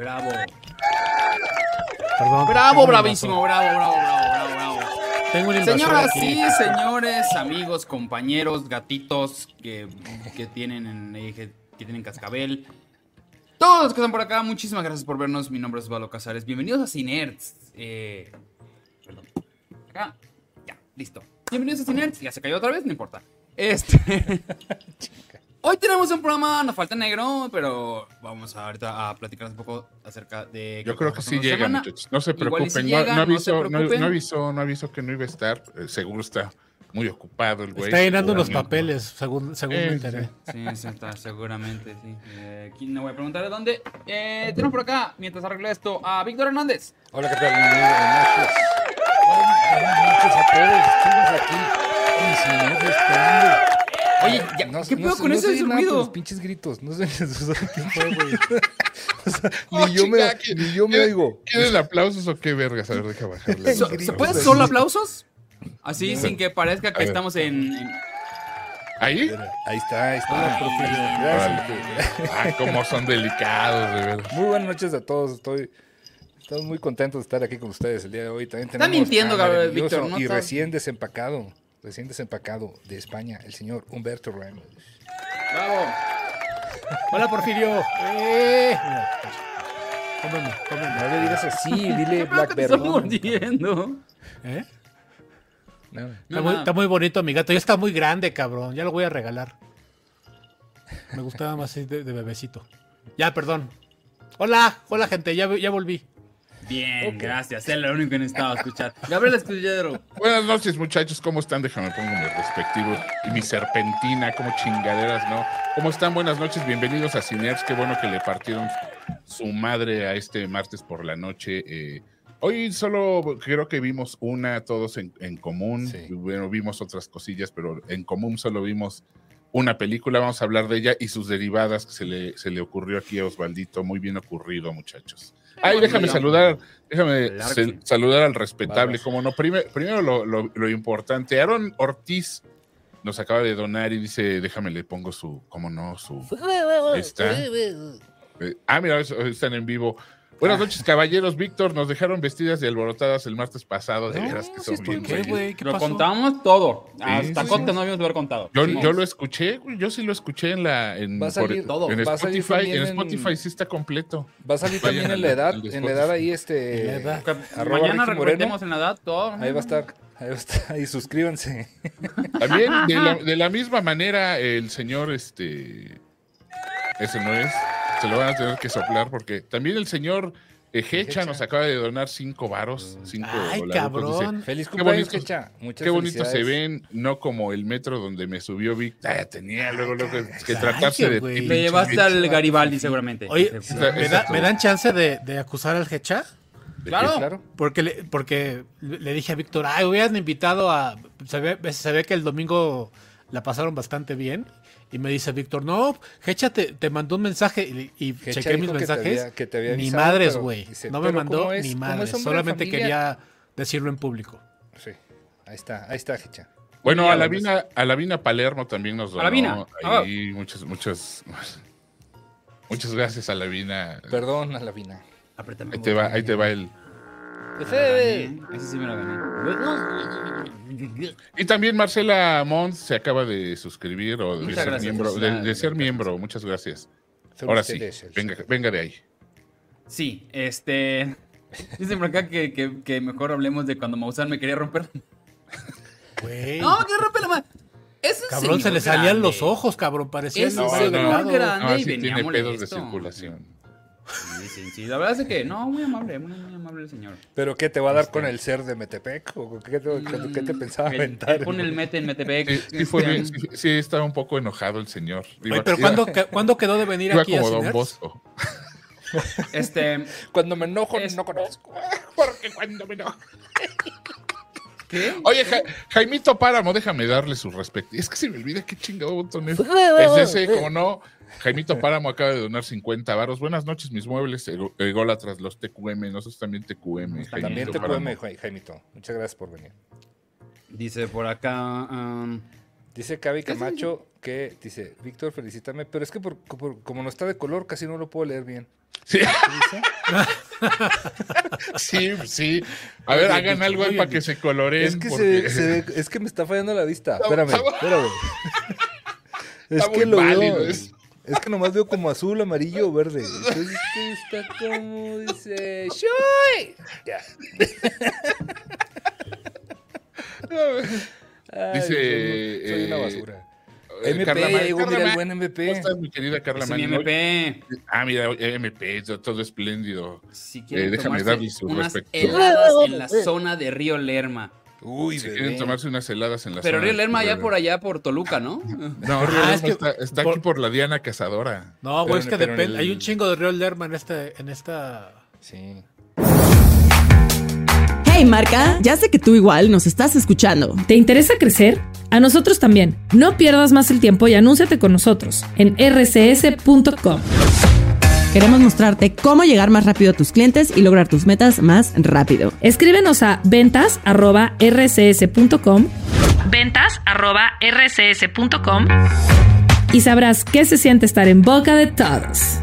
Bravo. Perdón. Bravo, bravísimo, bravo, bravo, bravo, bravo, bravo. Tengo un Señoras y señores, amigos, compañeros, gatitos que, que tienen en, eh, que, que tienen cascabel. Todos los que están por acá, muchísimas gracias por vernos. Mi nombre es Valo Casares. Bienvenidos a Cinerts. Eh, perdón. Acá. Ya, listo. Bienvenidos a Cinerts. Ya se cayó otra vez, no importa. Este. Hoy tenemos un programa, nos falta negro, pero vamos a, ahorita a platicar un poco acerca de. Yo creo que sí llega, muchachos. No se preocupen. no, no avisó, no, preocupen. no avisó, no avisó que no iba a estar. Eh, seguro está muy ocupado el güey. Está llenando seguramente. papeles, según, según Eh, me enteré. Sí, sí, está, seguramente, sí. Eh, aquí no voy a preguntar de dónde. Eh, tenemos por acá, mientras arregla esto, a Víctor Hernández. Hola, ¿qué tal? Buenas noches. Buenas noches a todos. Estamos aquí. Y si no. Oye, ya, No, ¿qué pedo sé- con no ese se ruido? Los pinches gritos. No sé quién fue, güey. O sea, Oh, ni yo me, ¿qué- ni yo me qué- oigo. ¿Quieren aplausos o qué vergas? A ver, deja bajarle. So- ¿Se pueden solo aplausos? Así, sin que parezca que estamos en... en- ¿Ahí? Ahí está, ahí está. Gracias. Ah, cómo son delicados, de verdad. Muy buenas noches a todos. Estoy, estamos muy contentos de estar aquí con ustedes el día de hoy. También Está mintiendo, Gabriel, Víctor, ¿no? Y recién desempacado, recién desempacado de España, el señor Humberto Ramos. Bravo. Hola, Porfirio. Eh. Cómeme, cómeme. No le digas así, dile ¿Qué pedo que te Blackberry. estás mordiendo? ¿Eh? No, Está, muy, no. está muy bonito mi gato. Ya está muy grande, cabrón. Ya lo voy a regalar. Me gustaba más así de, de bebecito. Ya, perdón. Hola, hola, gente. Ya, ya volví. Bien, gracias. Es lo único que necesitaba escuchar. Gabriel Escudero. Buenas noches, muchachos. ¿Cómo están? Déjame pongo mi respectivo y mi serpentina, como chingaderas, ¿no? ¿Cómo están? Buenas noches. Bienvenidos a Ciners. Qué bueno que le partieron su madre a este martes por la noche. eh. hoy solo creo que vimos una todos en, en común. Sí. Bueno, vimos otras cosillas, pero en común solo vimos una película. Vamos a hablar de ella y sus derivadas que se le, se le ocurrió aquí a Osvaldito. Muy bien ocurrido, muchachos. Ay, déjame saludar, déjame saludar al respetable, Barbas. como no. Prime- primero lo, lo- lo importante, Aaron Ortiz nos acaba de donar y dice, déjame le pongo su, cómo no, su. Ahí está. Eh, ah, mira, están en vivo. Buenas Ah. noches, caballeros. Víctor, nos dejaron vestidas y alborotadas el martes pasado. De No, veras que son bien ¿Qué, güey? ¿Qué Lo pasó? contamos todo. Hasta sí, Cote sí. no habíamos haber contado. Yo, Sí. yo lo escuché, güey, yo sí lo escuché en la en, Va a salir todo. en Spotify, en en- Spotify sí está completo. Va a salir Vayan también en la edad, de en la edad ahí este En la edad. Mañana recortemos en la edad todo. Ahí va a estar, ahí va a estar, y suscríbanse. También de la, de la misma manera el señor este ese no es, se lo van a tener que soplar porque también el señor eh, Hecha Hecha. nos acaba de donar cinco varos, cinco Ay, dólares. cabrón. Feliz cumpleaños, Kecha. Muchas Qué bonito se ven, no como el metro donde me subió Vic. Ah, tenía luego, luego que, que Ay, tratarse de ti, Te llevaste al Garibaldi seguramente. Oye, Sí. ¿me, da- me dan chance de, de acusar al Hecha? Claro. Claro. Porque le, porque le dije a Víctor, ay, hubieran invitado a... Se ve, se ve que el domingo la pasaron bastante bien. Y me dice Víctor, no, Hecha te, te mandó un mensaje y, y Hecha chequé mis dijo que te mensajes. había- que te había ni avisado, madres, güey. No me mandó es- ni madres. de Solamente quería decirlo en público. Sí. Ahí está, ahí está, Kecha. Bueno, a la Vina, a la Vina Palermo también nos donó. Alavina. Ah. Ahí muchas, muchas, muchas gracias a la Vina. Perdón, a la Vina. Apriétame. Ahí te va, ahí te va el. Ese sí me lo gané. Y también Marcela Mons se acaba de suscribir o de Muchas ser gracias. miembro, de, Ah, de ser gracias. miembro. Muchas gracias. Son Ahora sí, venga, venga de ahí. Sí, este. Dicen por acá que, que, que mejor hablemos de cuando Maussan me quería romper. No, que rompe la mano. Es cabrón, se le salían grande. los ojos, cabrón. Parecía No, no, grande No, y sí venía tiene pedos de circulación. Sí, sí, sí. La verdad es que no, muy amable, muy, muy amable el señor. ¿Pero qué te va a dar con el ser de Metepec? ¿O qué te, qué te pensaba aventar? él pone el mete en Metepec. Sí, sí fue este, sí, sí estaba un poco enojado el señor. Iba- Oye, pero iba- ¿cuándo, que- ¿cuándo quedó de venir aquí a como Don? Bosco. Este. Cuando me enojo, Es- no conozco. Porque cuando me enojo. ¿Qué? Oye, Ja- Jaimito Páramo, déjame darle su respeto. Es que se me olvida qué chingado botón es. Es ese, como no. Jaimito Páramo acaba de donar 50 varos. Buenas noches, mis muebles ególatras, los TQM. Nosotros también TQM. También También Jaimito. Muchas gracias por venir. Dice por acá. um, Dice Cavi Camacho que dice, Víctor, felicítame, pero es que por- por- como no está de color, casi no lo puedo leer bien. Sí, dice? sí, sí. A ver, hagan algo ahí para que se coloreen. Es que, porque- se, se ve- es que me está fallando la vista. Está- Espérame, está- espérame. Es Está que muy lo válido veo. eso. Es que nomás veo como azul, amarillo o verde. Entonces esto está como dice. ¡Shui! Ya. Ay, Dice, soy, soy una eh, basura. Eh, MP, Carla ya llegó, Carla mira el buen ¿Cómo MP. estás, mi querida Carla Ese mi? MP. Ah, mira, MP, todo espléndido. Si Eh, déjame darle su unas respecto. heladas en la zona de Río Lerma. Uy, Si quieren tomarse unas heladas en la Pero Río Lerma ya Toluca. por allá, por Toluca, ¿no? No, Río Ah, Lerma es que está, está por- aquí por la Diana Cazadora. No, güey, es que depende. el- Hay un chingo de Real Lerma en, este, en esta. Sí. Hey marca, ya sé que tú igual nos estás escuchando. ¿Te interesa crecer? A nosotros también. No pierdas más el tiempo y anúnciate con nosotros en rcs.com. Queremos mostrarte cómo llegar más rápido a tus clientes y lograr tus metas más rápido. Escríbenos a ventas@rcs.com. ventas@rcs.com y sabrás qué se siente estar en boca de todos.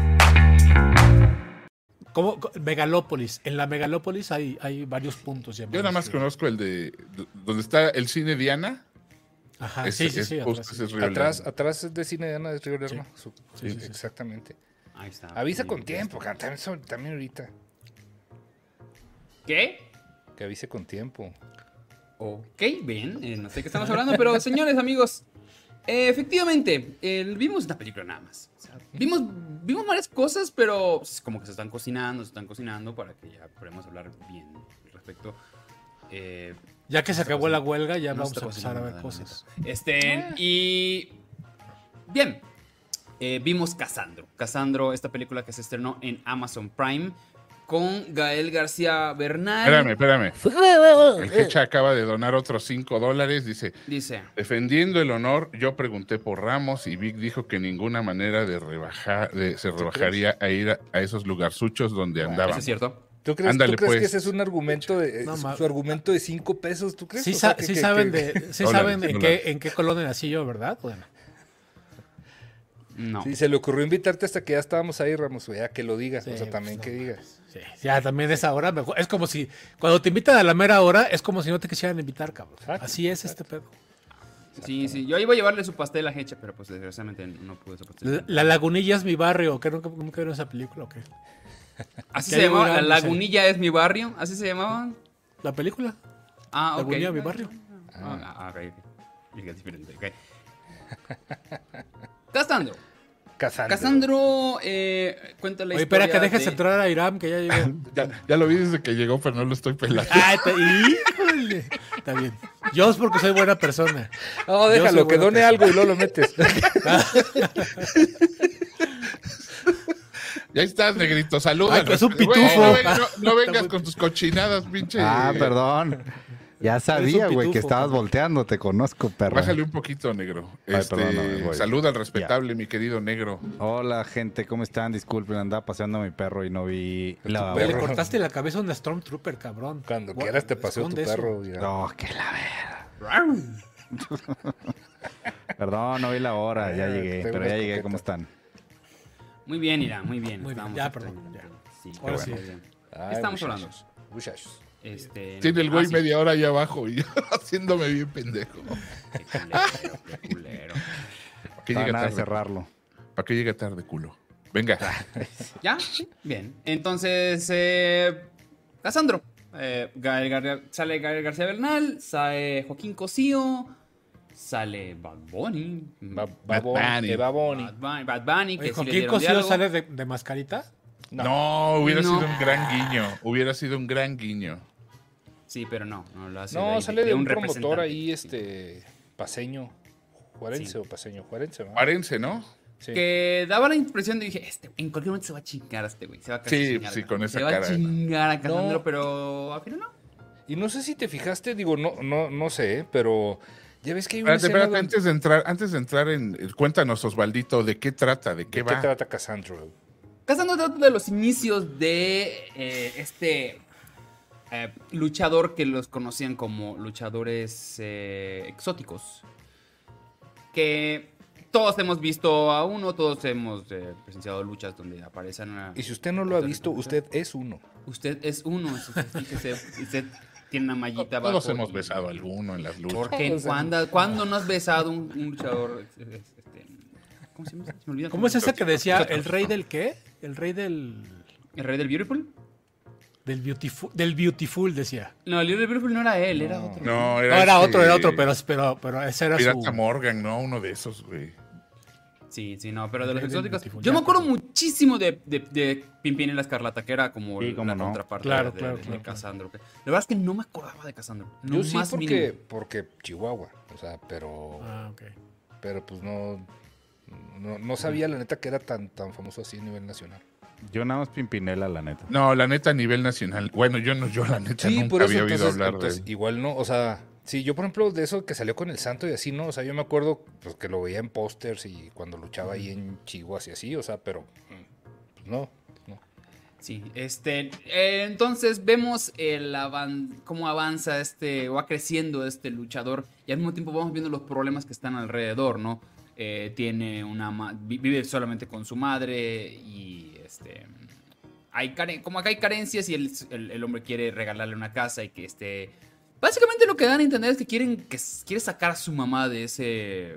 ¿Cómo? Co- Megalópolis. En la Megalópolis hay, hay varios puntos. Yo nada más conozco el de donde está el cine Diana. Ajá, sí, sí, es- sí. atrás. es Atrás, atrás de Cine de Ana de Río Lerma. Sí, sí. Exactamente. Ahí está. Avisa con tiempo, también, son- también ahorita. ¿Qué? Que avise con tiempo. Ok, bien, eh, no sé qué estamos hablando, pero señores, amigos, eh, efectivamente, eh, vimos una película nada más. O sea, vimos, vimos varias cosas, pero pues, como que se están cocinando, se están cocinando para que ya podamos hablar bien al respecto. Eh, Ya que se acabó la huelga, ya no vamos a empezar a ver cosas. Este, y. Bien. Eh, vimos Casandro. Casandro, esta película que se estrenó en Amazon Prime con Gael García Bernal. Espérame, espérame. El Hecha acaba de donar otros 5 dólares. Dice, Dice. defendiendo el honor, yo pregunté por Ramos y Vic dijo que ninguna manera de rebajar, de- se rebajaría a ir a, a esos lugarzuchos donde ¿Eso andaban. es cierto? ¿Tú crees, Ándale, ¿tú crees pues. que ese es un argumento de No, su argumento de cinco pesos? ¿Tú crees? Sí, O sea, sa- que- sí que- saben, que- de, sí Dólares, saben en, qué, en qué colonia nací yo, ¿verdad? Bueno, No. Sí, se le ocurrió invitarte hasta que ya estábamos ahí, Ramos, ya que lo digas, Sí, o sea, también pues, que digas. sí, ya también esa hora mejor. Es como si cuando te invitan a la mera hora, es como si no te quisieran invitar, cabrón. Exacto, Así es este pedo. Sí, sí. Yo iba a llevarle su pastel a Hecha, pero pues desgraciadamente no pude su pastel. La, la Lagunilla es mi barrio. ¿Qué nunca, nunca vieron esa película o qué? Así se llamaba. La. Lagunilla es mi barrio. ¿Así se llamaba? ¿La película? Ah, ok. Lagunilla, mi barrio. Ah, ah, ok, ok. Diferente, ok. Casandro. Casandro. Casandro eh, cuenta la Oye, espera que dejes de- entrar a Iram, que ya llegó. Ya, ya lo vi desde que llegó, pero no lo estoy pelando. Híjole. Está bien. Yo es porque soy buena persona. No, déjalo, que done persona. algo y luego lo metes. Ya estás, negrito, saluda. Ay, es un pitufo. No, vengas- no- no vengas con tus cochinadas, pinche. Ah, perdón. Ya sabía, güey, que estabas volteando, te conozco, perro. Bájale un poquito, negro. Ay, Este, perdóname, voy. saluda al respetable, mi querido negro. Hola, gente, ¿cómo están? Disculpen, andaba paseando a mi perro y no vi la... Le cortaste la cabeza a un Stormtrooper, cabrón. Cuando Gua- quieras te paseo tu perro. ya. No, que la ver. Perdón, no vi la hora, ya Ah, llegué, tengo pero ya llegué. ¿cómo están? Muy bien, Ira, muy bien. Muy bien, ya, perdón, Sí, Ahora qué sí. bueno. Ay, estamos muchachos, hablando? Muchachos. Este, Tiene el güey ah, sí. media hora ahí abajo y yo haciéndome bien pendejo. Qué culero, qué culero. ¿Para qué llega tarde? cerrarlo. ¿Para qué llega tarde, culo? Venga. ¿Ya? Sí, Bien. Entonces, eh, Casandro. Eh, Gael Gar- sale Gael García Bernal, sale Joaquín Cosío, sale Bad Bunny. Ba- Bad Bunny. Bad Bunny, Bad Bunny, que Oye, sí ¿Con le quién dieron cocido diálogo. sale de, de mascarita? No, hubiera No. sido un gran guiño. Hubiera sido un gran guiño. Sí, pero no, no lo hace. No, ahí sale de un promotor representante. ahí, este, paseño. Juarense Sí. o paseño, Juarense, ¿no? Parense, ¿no? Sí. Que daba la impresión de dije, este, en cualquier momento se va a chingar a este güey. Se va a Sí, chingar sí, Casandro. con esa Se va cara. a chingar a Casandro, No. pero al final no. Y no sé si te fijaste, digo, no, no, no sé, pero ya ves que hay una Espérate, espérate, donde- antes de entrar, antes de entrar en. Cuéntanos, Osvaldito, ¿de qué trata? ¿De qué ¿De qué va? trata Cassandro? Casandro trata de los inicios de eh, este eh, luchador que los conocían como luchadores eh, exóticos. Que todos hemos visto a uno, todos hemos eh, presenciado luchas donde aparecen una... Y si usted no lo ha visto, usted es uno. Usted es uno, fíjese, usted tiene una mallita abajo. Todos hemos y- besado a alguno en las luchas. ¿Por qué? Todos ¿Cuándo, cuándo no has besado un, un luchador? este, ¿Cómo se llama? Se me olvida ¿Cómo es ese que decía el rey del qué? El rey del ¿El rey del Beautiful? Del beautiful, del beautiful decía. No, el rey del Beautiful no era él, era otro. No, No, era, era este otro, era otro, pero pero pero ese era Pirata su Morgan, ¿no? Uno de esos, güey. Sí, sí, no, pero de los exóticos. Yo me acuerdo muchísimo de, de, de Pimpín y la Escarlata, que era como Sí, la no. contraparte Claro, de, claro, de- de claro, claro. Cassandro. La verdad es que no me acordaba de Cassandro. No Yo sí más porque, mínimo. porque Chihuahua, o sea, pero, Ah, ok. pero pues no, no, no sabía la neta que era tan, tan famoso así a nivel nacional. Yo nada más Pimpinela, la neta. No, la neta a nivel nacional. Bueno, yo no, yo la neta nunca había oído entonces, hablar entonces, de él. igual no, o sea, sí, yo por ejemplo de eso que salió con el santo y así, ¿no? O sea, yo me acuerdo pues, que lo veía en pósters y cuando luchaba ahí en Chihuahua y así, o sea, pero pues, no, no. Sí, este. eh, entonces vemos el avan cómo avanza este. va creciendo este luchador. Y al mismo tiempo vamos viendo los problemas que están alrededor, ¿no? Eh, tiene una. ma- vive solamente con su madre y este. Hay care- como acá hay carencias y el, el- el hombre quiere regalarle una casa y que esté. Básicamente lo que dan a entender es que quieren que quiere sacar a su mamá de ese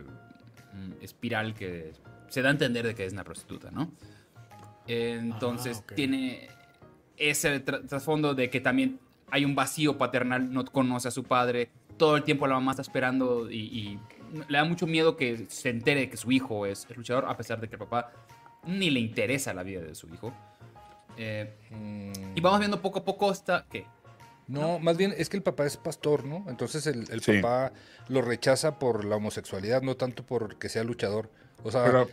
mm, espiral que se da a entender de que es una prostituta, ¿no? Entonces Ah, tiene ese tra- trasfondo de que también hay un vacío paternal, no conoce a su padre, todo el tiempo la mamá está esperando y, y le da mucho miedo que se entere que su hijo es el luchador, a pesar de que el papá ni le interesa la vida de su hijo. Eh, Mm, y vamos viendo poco a poco esta... ¿Qué? No, más bien es que el papá es pastor, ¿no? Entonces el, el Sí. papá lo rechaza por la homosexualidad, no tanto por que sea luchador. O sea, Pero,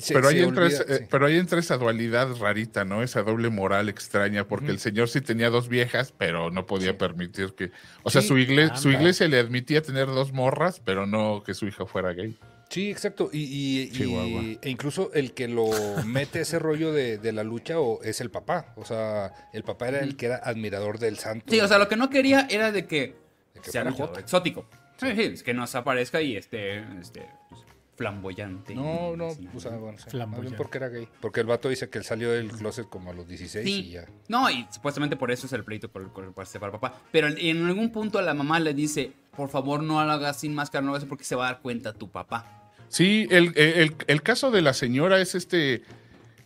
se- pero, ahí entra olvida, esa, eh, sí. pero ahí entra esa dualidad rarita, ¿no? Esa doble moral extraña, porque el señor sí tenía dos viejas, pero no podía Sí. permitir que... O sea, su, igle- su iglesia le admitía tener dos morras, pero no que su hija fuera gay. Sí, exacto. Y, y- y- Chihuahua. e incluso el que lo mete ese rollo de, de la lucha o, es el papá. O sea, el papá era el que era admirador del santo. Sí, o sea, lo que no quería era de que, De que sea joto. exótico. Sí, sí, es que nos aparezca y esté este, pues, flamboyante. No, no, o sea, bueno, sí, Flamboyante. bien porque era gay. Porque el vato dice que él salió del closet como a los 16 Sí. y ya. No, y supuestamente por eso es el pleito con, con, para separar al papá. Pero en algún punto la mamá le dice, por favor no lo hagas sin máscara, no lo hagas porque se va a dar cuenta tu papá. Sí, el, el- el caso de la señora es este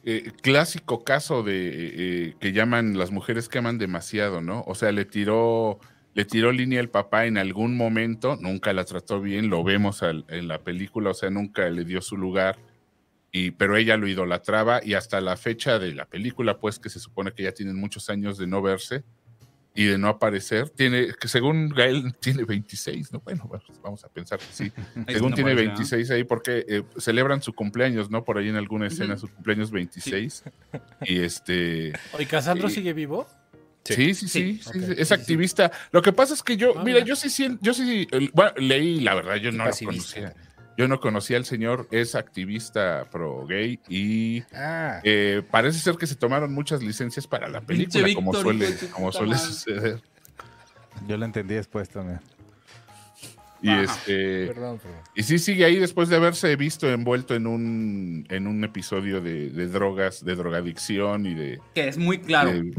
eh, clásico caso de eh, eh, que llaman las mujeres que aman demasiado, ¿no? O sea, le tiró le tiró línea al papá en algún momento, nunca la trató bien, lo vemos al- en la película, o sea, nunca le dio su lugar. Y, pero ella lo idolatraba y hasta la fecha de la película, pues que se supone que ya tienen muchos años de no verse y de no aparecer, tiene, que según Gael tiene 26, ¿no? Bueno, bueno, vamos a pensar que sí. Según tiene aparece, ¿no? 26 ahí, porque eh, celebran su cumpleaños, ¿no? Por ahí en alguna escena, su cumpleaños 26. Y este. ¿Y Casandro sigue vivo? Sí, sí, sí, Sí. sí, es sí. activista. Lo que pasa es que yo, Ah, mira, mira. yo sí, sí, yo sí, bueno, leí, la verdad, yo no lo conocía. Yo no conocía al señor, es activista pro gay y Ah, eh, parece ser que se tomaron muchas licencias para la película, como suele, como suele suceder. Yo lo entendí después también. Y Ajá. este. perdón, perdón. Y sí sigue ahí después de haberse visto envuelto en un, en un episodio de, de drogas, de drogadicción y de... Que es muy claro. de-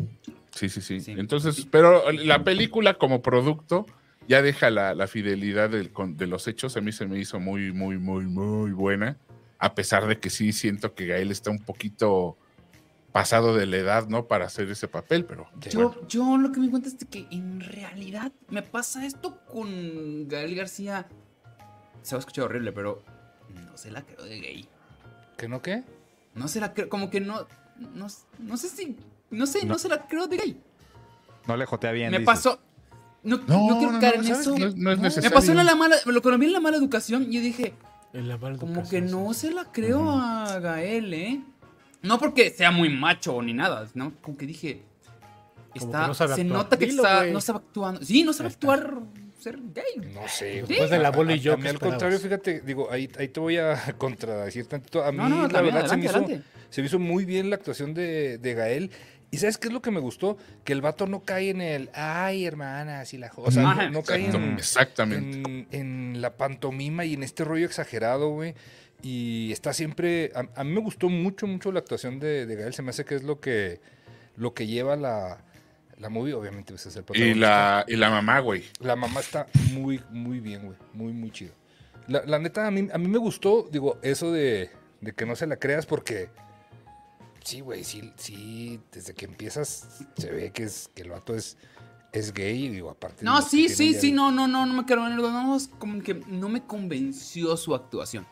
sí, sí, sí, Sí. Entonces, pero la película como producto ya deja la, la fidelidad del- de los hechos. A mí se me hizo muy, muy, muy, muy buena. A pesar de que sí siento que Gael está un poquito pasado de la edad, ¿no? Para hacer ese papel, pero Yo, bueno. yo lo que me cuenta es que en realidad me pasa esto con Gael García. Se va a escuchar horrible, pero no se la creo de gay. ¿Que no qué? No se la creo, como que no. No, no sé si. No sé, no, No. se la creo de gay. No le jotea bien. me dices. pasó. No, no, No, quiero no, caer no, en ¿sabes eso. No es me necesario. pasó en la mala. Lo que lo vi en la mala educación, yo dije, En la mala como educación, que sí. no se la creo a Gael, ¿eh? No porque sea muy macho ni nada, sino como que dije. Está, que no sabe se actuar. nota que Dilo, está, no sabe actuando. Sí, no sabe actuar ser gay. No sé. Sí. Después del abuelo y yo. A mí ¿qué al contrario, fíjate, digo, ahí, ahí te voy a contradecir tantito. A mí, No, no, la verdad, se, me hizo, se me hizo muy bien la actuación de, de Gael. ¿Y sabes qué es lo que me gustó? Que el vato no cae en el, ay, hermana, así la... jo-". O sea, no, no cae en, exactamente. en, en la pantomima y en este rollo exagerado, güey. Y está siempre. A, a mí me gustó mucho, mucho la actuación de, de Gael. Se me hace que es lo que, lo que lleva la, la movie. Obviamente, pues, es el Y protagonista. la, y la mamá, güey. La mamá está muy, muy bien, güey. Muy, muy chido. La, la neta, a mí, a mí me gustó, digo, eso de, de que no se la creas porque... Sí, güey, sí, sí, desde que empiezas se ve que, es, que el vato es, es gay, digo, aparte... No, sí, sí, sí, de- no, no, no, no me quiero venir, no, es como que no me convenció su actuación.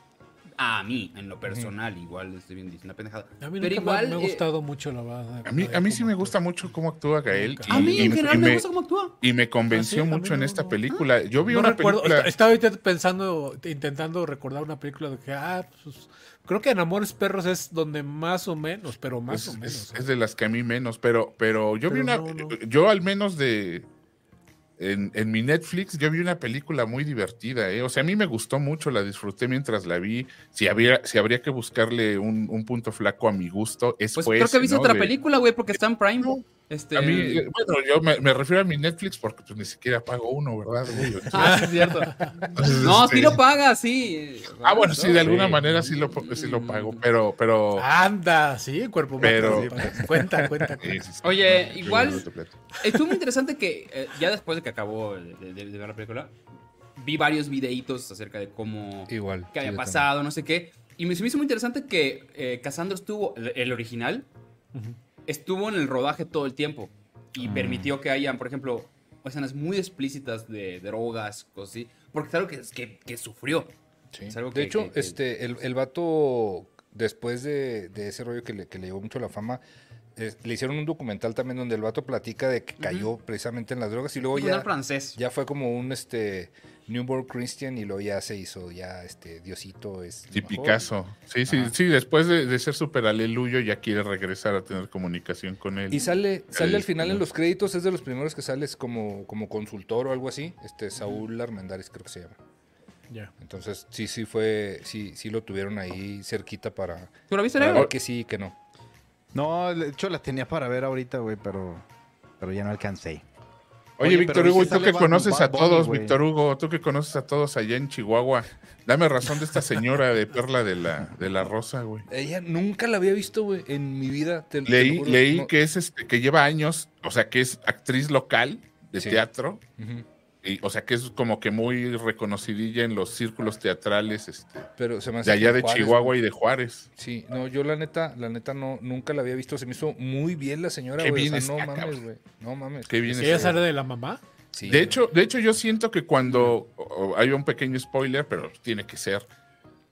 A mí, en lo personal, igual estoy bien diciendo una pendejada. A mí Pero igual, me, ha eh, gustado mucho la verdad. A mí, a mí sí me gusta mucho cómo actúa Gael. Y- a mí en y general me, me- gusta cómo actúa. Y me convenció Ah, sí, mucho en no, esta no. película. Yo vi No una recuerdo, película. est- estaba ahorita pensando, intentando recordar una película de que, ah, pues, creo que en Amores Perros es donde más o menos, pero más Es, o es- menos. es de las que a mí menos, pero, pero yo vi una, no, no. yo al menos de, en, en mi Netflix, yo vi una película muy divertida, ¿eh? O sea, a mí me gustó mucho, la disfruté mientras la vi. Si habría, si habría que buscarle un, un punto flaco a mi gusto, es Pues fue creo que viste ¿no? otra De- película, güey, porque está en Prime. Este... A mí, eh, bueno, yo me, me refiero a mi Netflix porque pues ni siquiera pago uno, ¿verdad? güey? Ah, sí, es cierto. Entonces, No, este, sí lo paga, sí. Ah, bueno, sí, de alguna Sí. manera sí lo, sí lo pago, pero, pero... Anda, sí, cuerpo Pero- sí, cuenta, cuenta. Sí, sí, sí. Oye, igual-. Estuvo muy interesante que eh, ya después de que acabó de, de- de ver la película, vi varios videitos acerca de cómo... Igual. qué había pasado, no sé qué. Y me, se me hizo muy interesante que eh, Cassandra estuvo, el, el original, estuvo en el rodaje todo el tiempo. Y Mm. permitió que hayan, por ejemplo, escenas muy explícitas de drogas, cosas así. Porque es algo que, que, que sufrió. Sí. Es algo de que- hecho, este, el, el vato, después de, de ese rollo que le, que le llevó mucho la fama, le hicieron un documental también donde el vato platica de que cayó precisamente en las drogas y luego ya, francés. ya fue como un este newborn Christian y luego ya se hizo ya este Diosito es Sí, mejor. Picasso. Sí, sí, sí, después de, de ser super aleluyo ya quiere regresar a tener comunicación con él. Y sale, sale El- al final en los créditos, es de los primeros que sales como, como consultor o algo así. Este Saúl Armendáriz creo que se llama. Ya. Entonces, sí, sí fue, sí, sí lo tuvieron ahí cerquita para, ¿Tú lo viste, para ver que sí y que no. No, de hecho la tenía para ver ahorita, güey, pero, pero ya no alcancé. Oye, Oye, Víctor Hugo, tú que conoces a Bunny, todos. Víctor Hugo, tú que conoces a todos allá en Chihuahua, dame razón de esta señora de Perla de la, de la Rosa, güey. Ella nunca la había visto, güey, en mi vida. te- Leí, leí no. que es este, que lleva años, o sea, que es actriz local de Sí. teatro, Ujú. Y, o sea, que es como que muy reconocidilla en los círculos teatrales este, Pero se me hace de allá de Juárez, Chihuahua y de Juárez. Sí, no, yo la neta, la neta no, nunca la había visto. Se me hizo muy bien la señora, güey. bien O sea, no mames, güey. No mames. Qué bien ¿Sí está. ella sale de la mamá? Sí, De hecho, de hecho, yo siento que cuando hay un pequeño spoiler, pero tiene que ser,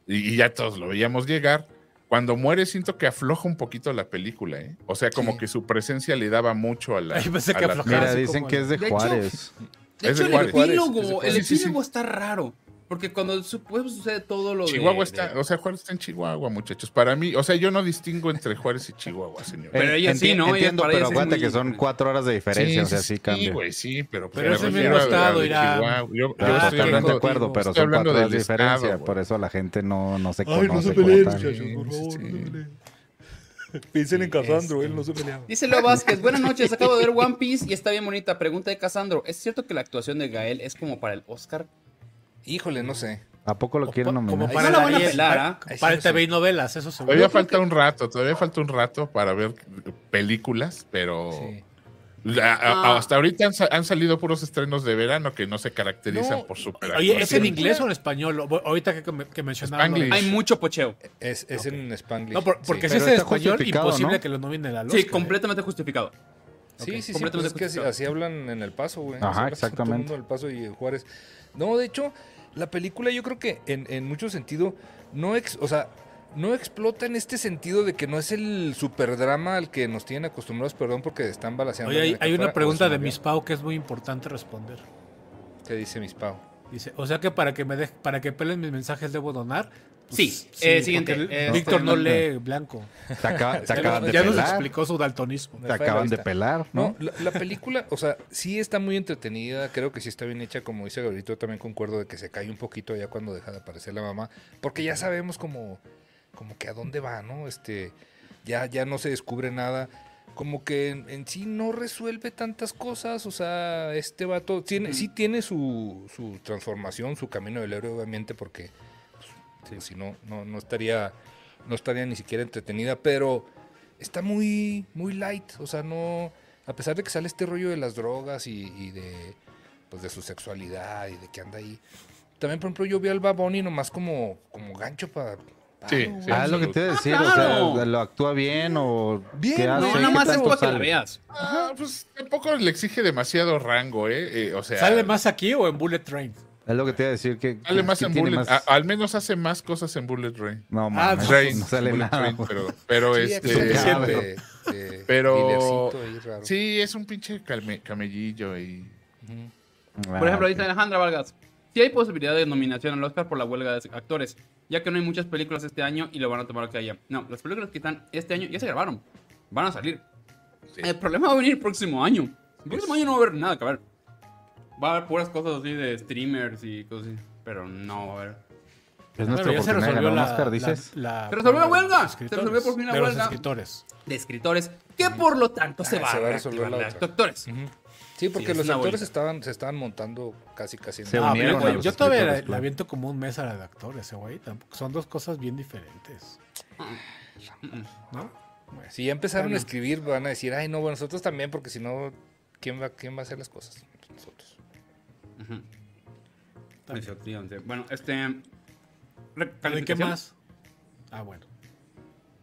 y, y ya todos lo veíamos llegar, cuando muere siento que afloja un poquito la película, ¿eh? O sea, como Sí. que su presencia le daba mucho a la... Ay, pensé a que la-. Mira, dicen que es de, de Juárez. De hecho, el Juárez. epílogo, Juárez, el. Sí, sí, sí. epílogo está raro. Porque cuando su- pues, sucede todo lo de... Chihuahua de- está, o sea, Juárez está en Chihuahua, muchachos. Para mí, o sea, yo no distingo entre Juárez y Chihuahua, señor. Pero ella sí, ¿no? Entiendo, pero sí aguanta muy que son cuatro horas de diferencia, o sea, sí sí, cambia. güey, sí, pero, pues Pero me es el mismo estado, Irán. Chihuahua. Yo, yo Yo Ah, estoy totalmente hablando, de acuerdo, pero estoy son cuatro horas de diferencia, estado, por eso la gente no, no se Ay, no se peleen, muchachos, por favor, Sí. no se peleen. Piensen en Casandro, él no se peleaba. Dice Leo Vázquez, buenas noches, acabo de ver One Piece y está bien bonita. Pregunta de Casandro, ¿es cierto que la actuación de Gael es como para el Oscar? Híjole, no sé. ¿A poco lo quieren Como nominar? para Ahí no la pelar, para- sí Para el. TV y novelas, eso seguro. Todavía falta un rato, todavía falta un rato para ver películas, pero Sí. A- Ah. hasta ahorita han, sa- han salido puros estrenos de verano que no se caracterizan No, por super Oye, ¿es en inglés o en español? O- Ahorita que, que, mencionaron. Hay mucho pocheo. Es, es en Spanglish. No, por- porque sí. si es en español, imposible ¿no? que lo nominen al Sí. ¿eh? completamente justificado. Sí, sí, sí, pues es que así, hablan en El Paso, güey. Ajá, exactamente. El mundo en El Paso y en Juárez. No, de hecho, la película yo creo que en, en mucho sentido no, ex, o sea, no explota en este sentido de que no es el superdrama al que nos tienen acostumbrados, perdón, porque están balaseando. Oye, hay, una pregunta de Miss Pau que es muy importante responder. ¿Qué dice Miss Pau? Dice, o sea que para que me de- para que pelen mis mensajes debo donar. Pues, Sí, eh, siguiente, eh, Víctor no este, lee blanco. Te, acaba- te Ya, acaban de ya nos pelar. explicó su daltonismo. Te acaban de pelar, No, ¿no? la, la película, o sea, sí está muy entretenida, creo que sí está bien hecha, como dice Gabrielito, también concuerdo de que se cae un poquito ya cuando deja de aparecer la mamá, porque ya sabemos como, como que a dónde va, ¿no? Este, ya, ya no se descubre nada, como que en, en sí no resuelve tantas cosas, o sea, este vato tiene, sí tiene su, su transformación, su camino del héroe, obviamente, porque pues, pues, si no, no, no estaría, no estaría ni siquiera entretenida, pero está muy, muy light, o sea, no, a pesar de que sale este rollo de las drogas y, y de, pues, de su sexualidad y de que anda ahí. También, por ejemplo, yo vi al Baboni nomás como, como gancho para... Sí, sí. Ah, es lo que te iba a decir, o claro. sea, ¿lo actúa bien o Bien, qué hace? No, ¿Qué nada más es tanto para que la veas. Ah, pues tampoco le exige demasiado rango, ¿eh? Eh, o sea, ¿Sale más aquí o en Bullet Train? Es lo que te iba a decir, que sale más que en Bullet. más- a- al menos hace más cosas en Bullet Train. No, Ah, mames, Train, no sale Bullet nada. Train, pero, pero Sí, este. Ah, de- de Pero-. Sí, es un pinche calme- camellillo y. Ah, Por ejemplo, dice Alejandra Vargas. Sí hay posibilidad de nominación al Oscar por la huelga de actores, ya que no hay muchas películas este año y lo van a tomar que haya. No, las películas que están este año ya se grabaron. Van a salir. Sí. El problema va a venir el próximo año. El próximo año no va a haber nada que ver. Va a haber puras cosas así de streamers y cosas así. Pero no va a haber. Es nuestra Bueno, ya se de resolvió la, Oscar, dices. la- la- Se resolvió la de huelga. Se resolvió por fin la de huelga. escritores. De escritores, que por lo tanto se Ah, va se va a resolver la de actores. Ujú. Sí, porque los actores bolita. estaban, se estaban montando casi casi en Se No, unieron pero, güey, a los yo todavía la, la aviento como un mes a la de actores, eh, güey. Tampoco- Son dos cosas bien diferentes. ¿No? Si ya empezaron a escribir, van a decir, ay, no, bueno, nosotros también, porque si no, ¿quién va, quién va a hacer las cosas? Nosotros. Bueno, este. ¿De qué ¿Calificación? más? Ah, bueno.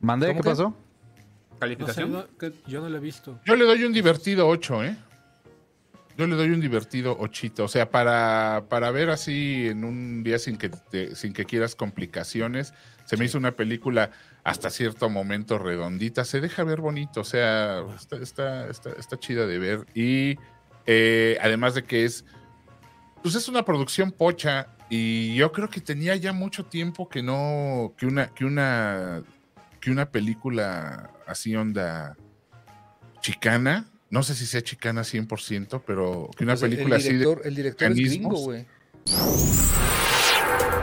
¿Mandé? ¿Cómo ¿Qué que? pasó? No sé, ¿Calificación? no- yo no lo he visto. Yo le doy un divertido 8, ¿eh? Yo le doy un divertido 8. O sea, para, para ver así en un día sin que, te- sin que quieras complicaciones, se me hizo una película hasta cierto momento redondita. Se deja ver bonito, o sea, está, está, está, está chida de ver. Y eh, además de que es, pues es una producción pocha. Y yo creo que tenía ya mucho tiempo que no, que una, que una, que una película así onda chicana, no sé si sea chicana 100%, pero que una Pues el- película el así de... el director es gringo, güey.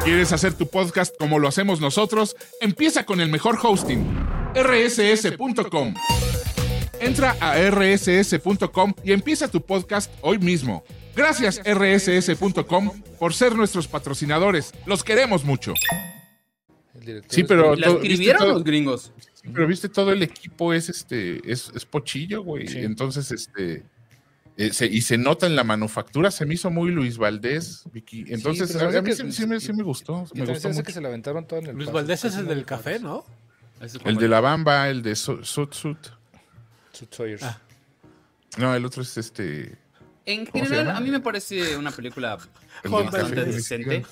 ¿Quieres hacer tu podcast como lo hacemos nosotros? Empieza con el mejor hosting, rss.com. Entra a rss.com y empieza tu podcast hoy mismo. Gracias rss.com por ser nuestros patrocinadores. Los queremos mucho. Sí, pero-. La escribieron los gringos. Pero viste, todo el equipo es este, es, es pochillo, güey. Sí. Entonces, este, eh, se- y se nota en la manufactura, se me hizo muy Luis Valdés, Vicky. Entonces, a, a mí que- sí, sí me, sí me gustó, me gustó mucho. que se la aventaron todo en el Luis paso, Valdés es el del café. ¿no? El de la Bamba, el de Su- Sut Sut. Sawyers. Ah. No, el otro es este. En ¿Cómo se general, a mí me parece una película bastante decente.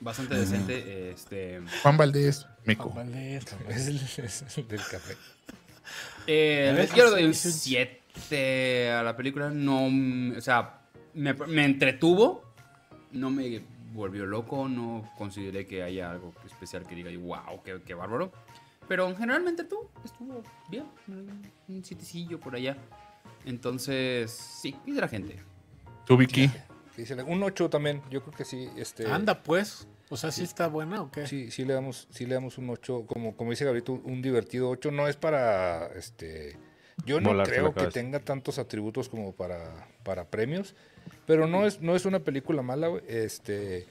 bastante decente. Este, Juan Valdés, Meco. Valdés, Es el, es el del café. eh, yo le doy un sí, sí. 7 a la película. No, o sea, me, me entretuvo. No me volvió loco. No consideré que haya algo especial que diga, wow, qué, qué bárbaro. Pero generalmente tú estuvo bien. Un sitecillo por allá. Entonces, sí, ¿qué dice la gente? Tú, Vicky. Que dice, Un 8 también, yo creo que sí. Este, Anda, pues. O sea, ¿sí está buena o qué? Sí, sí le damos, sí le damos un 8, como, como dice Gabriel, un, un divertido 8. No es para, este, yo no Volarse creo que tenga tantos atributos como para, para premios, pero no es, no es una película mala, güey. Este,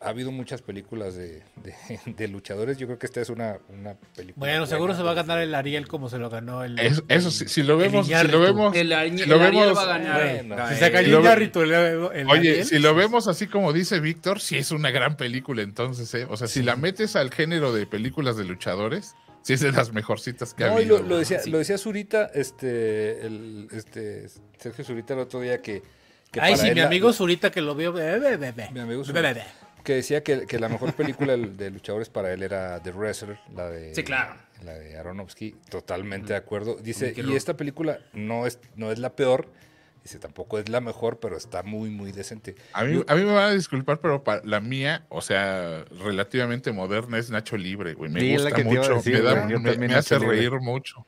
ha, ha habido muchas películas de, de, de luchadores, yo creo que esta es una, una película. Bueno, seguro buena, se va a ganar el Ariel como se lo ganó el. Eso, eso sí, si lo vemos, si lo vemos, El, si el Ariel vemos- va a ganar. Bueno. Si Iñárritu, el, el Oye, Ariel. si lo vemos así como dice Víctor, sí es una gran película entonces, ¿eh? O sea, si la metes al género de películas de luchadores, sí es de las mejorcitas que ha No, y habido. lo, lo decía, sí. lo decía Zurita, este, el, este, Sergio Zurita el otro día que... que Ay, para sí, él mi la- amigo Zurita que lo vio. Bebe, bebe. Mi amigo Bebe, bebe. Que decía que, que la mejor película de luchadores para él era The Wrestler, la de, Sí, claro. la de Aronofsky, totalmente de acuerdo. Dice, y esta película no es, no es la peor, dice, tampoco es la mejor, pero está muy, muy decente. A mí, a mí me van a disculpar, pero para la mía, o sea, relativamente moderna, es Nacho Libre, güey. Me gusta mucho, decir, me, da- me- me hace Libre. reír mucho.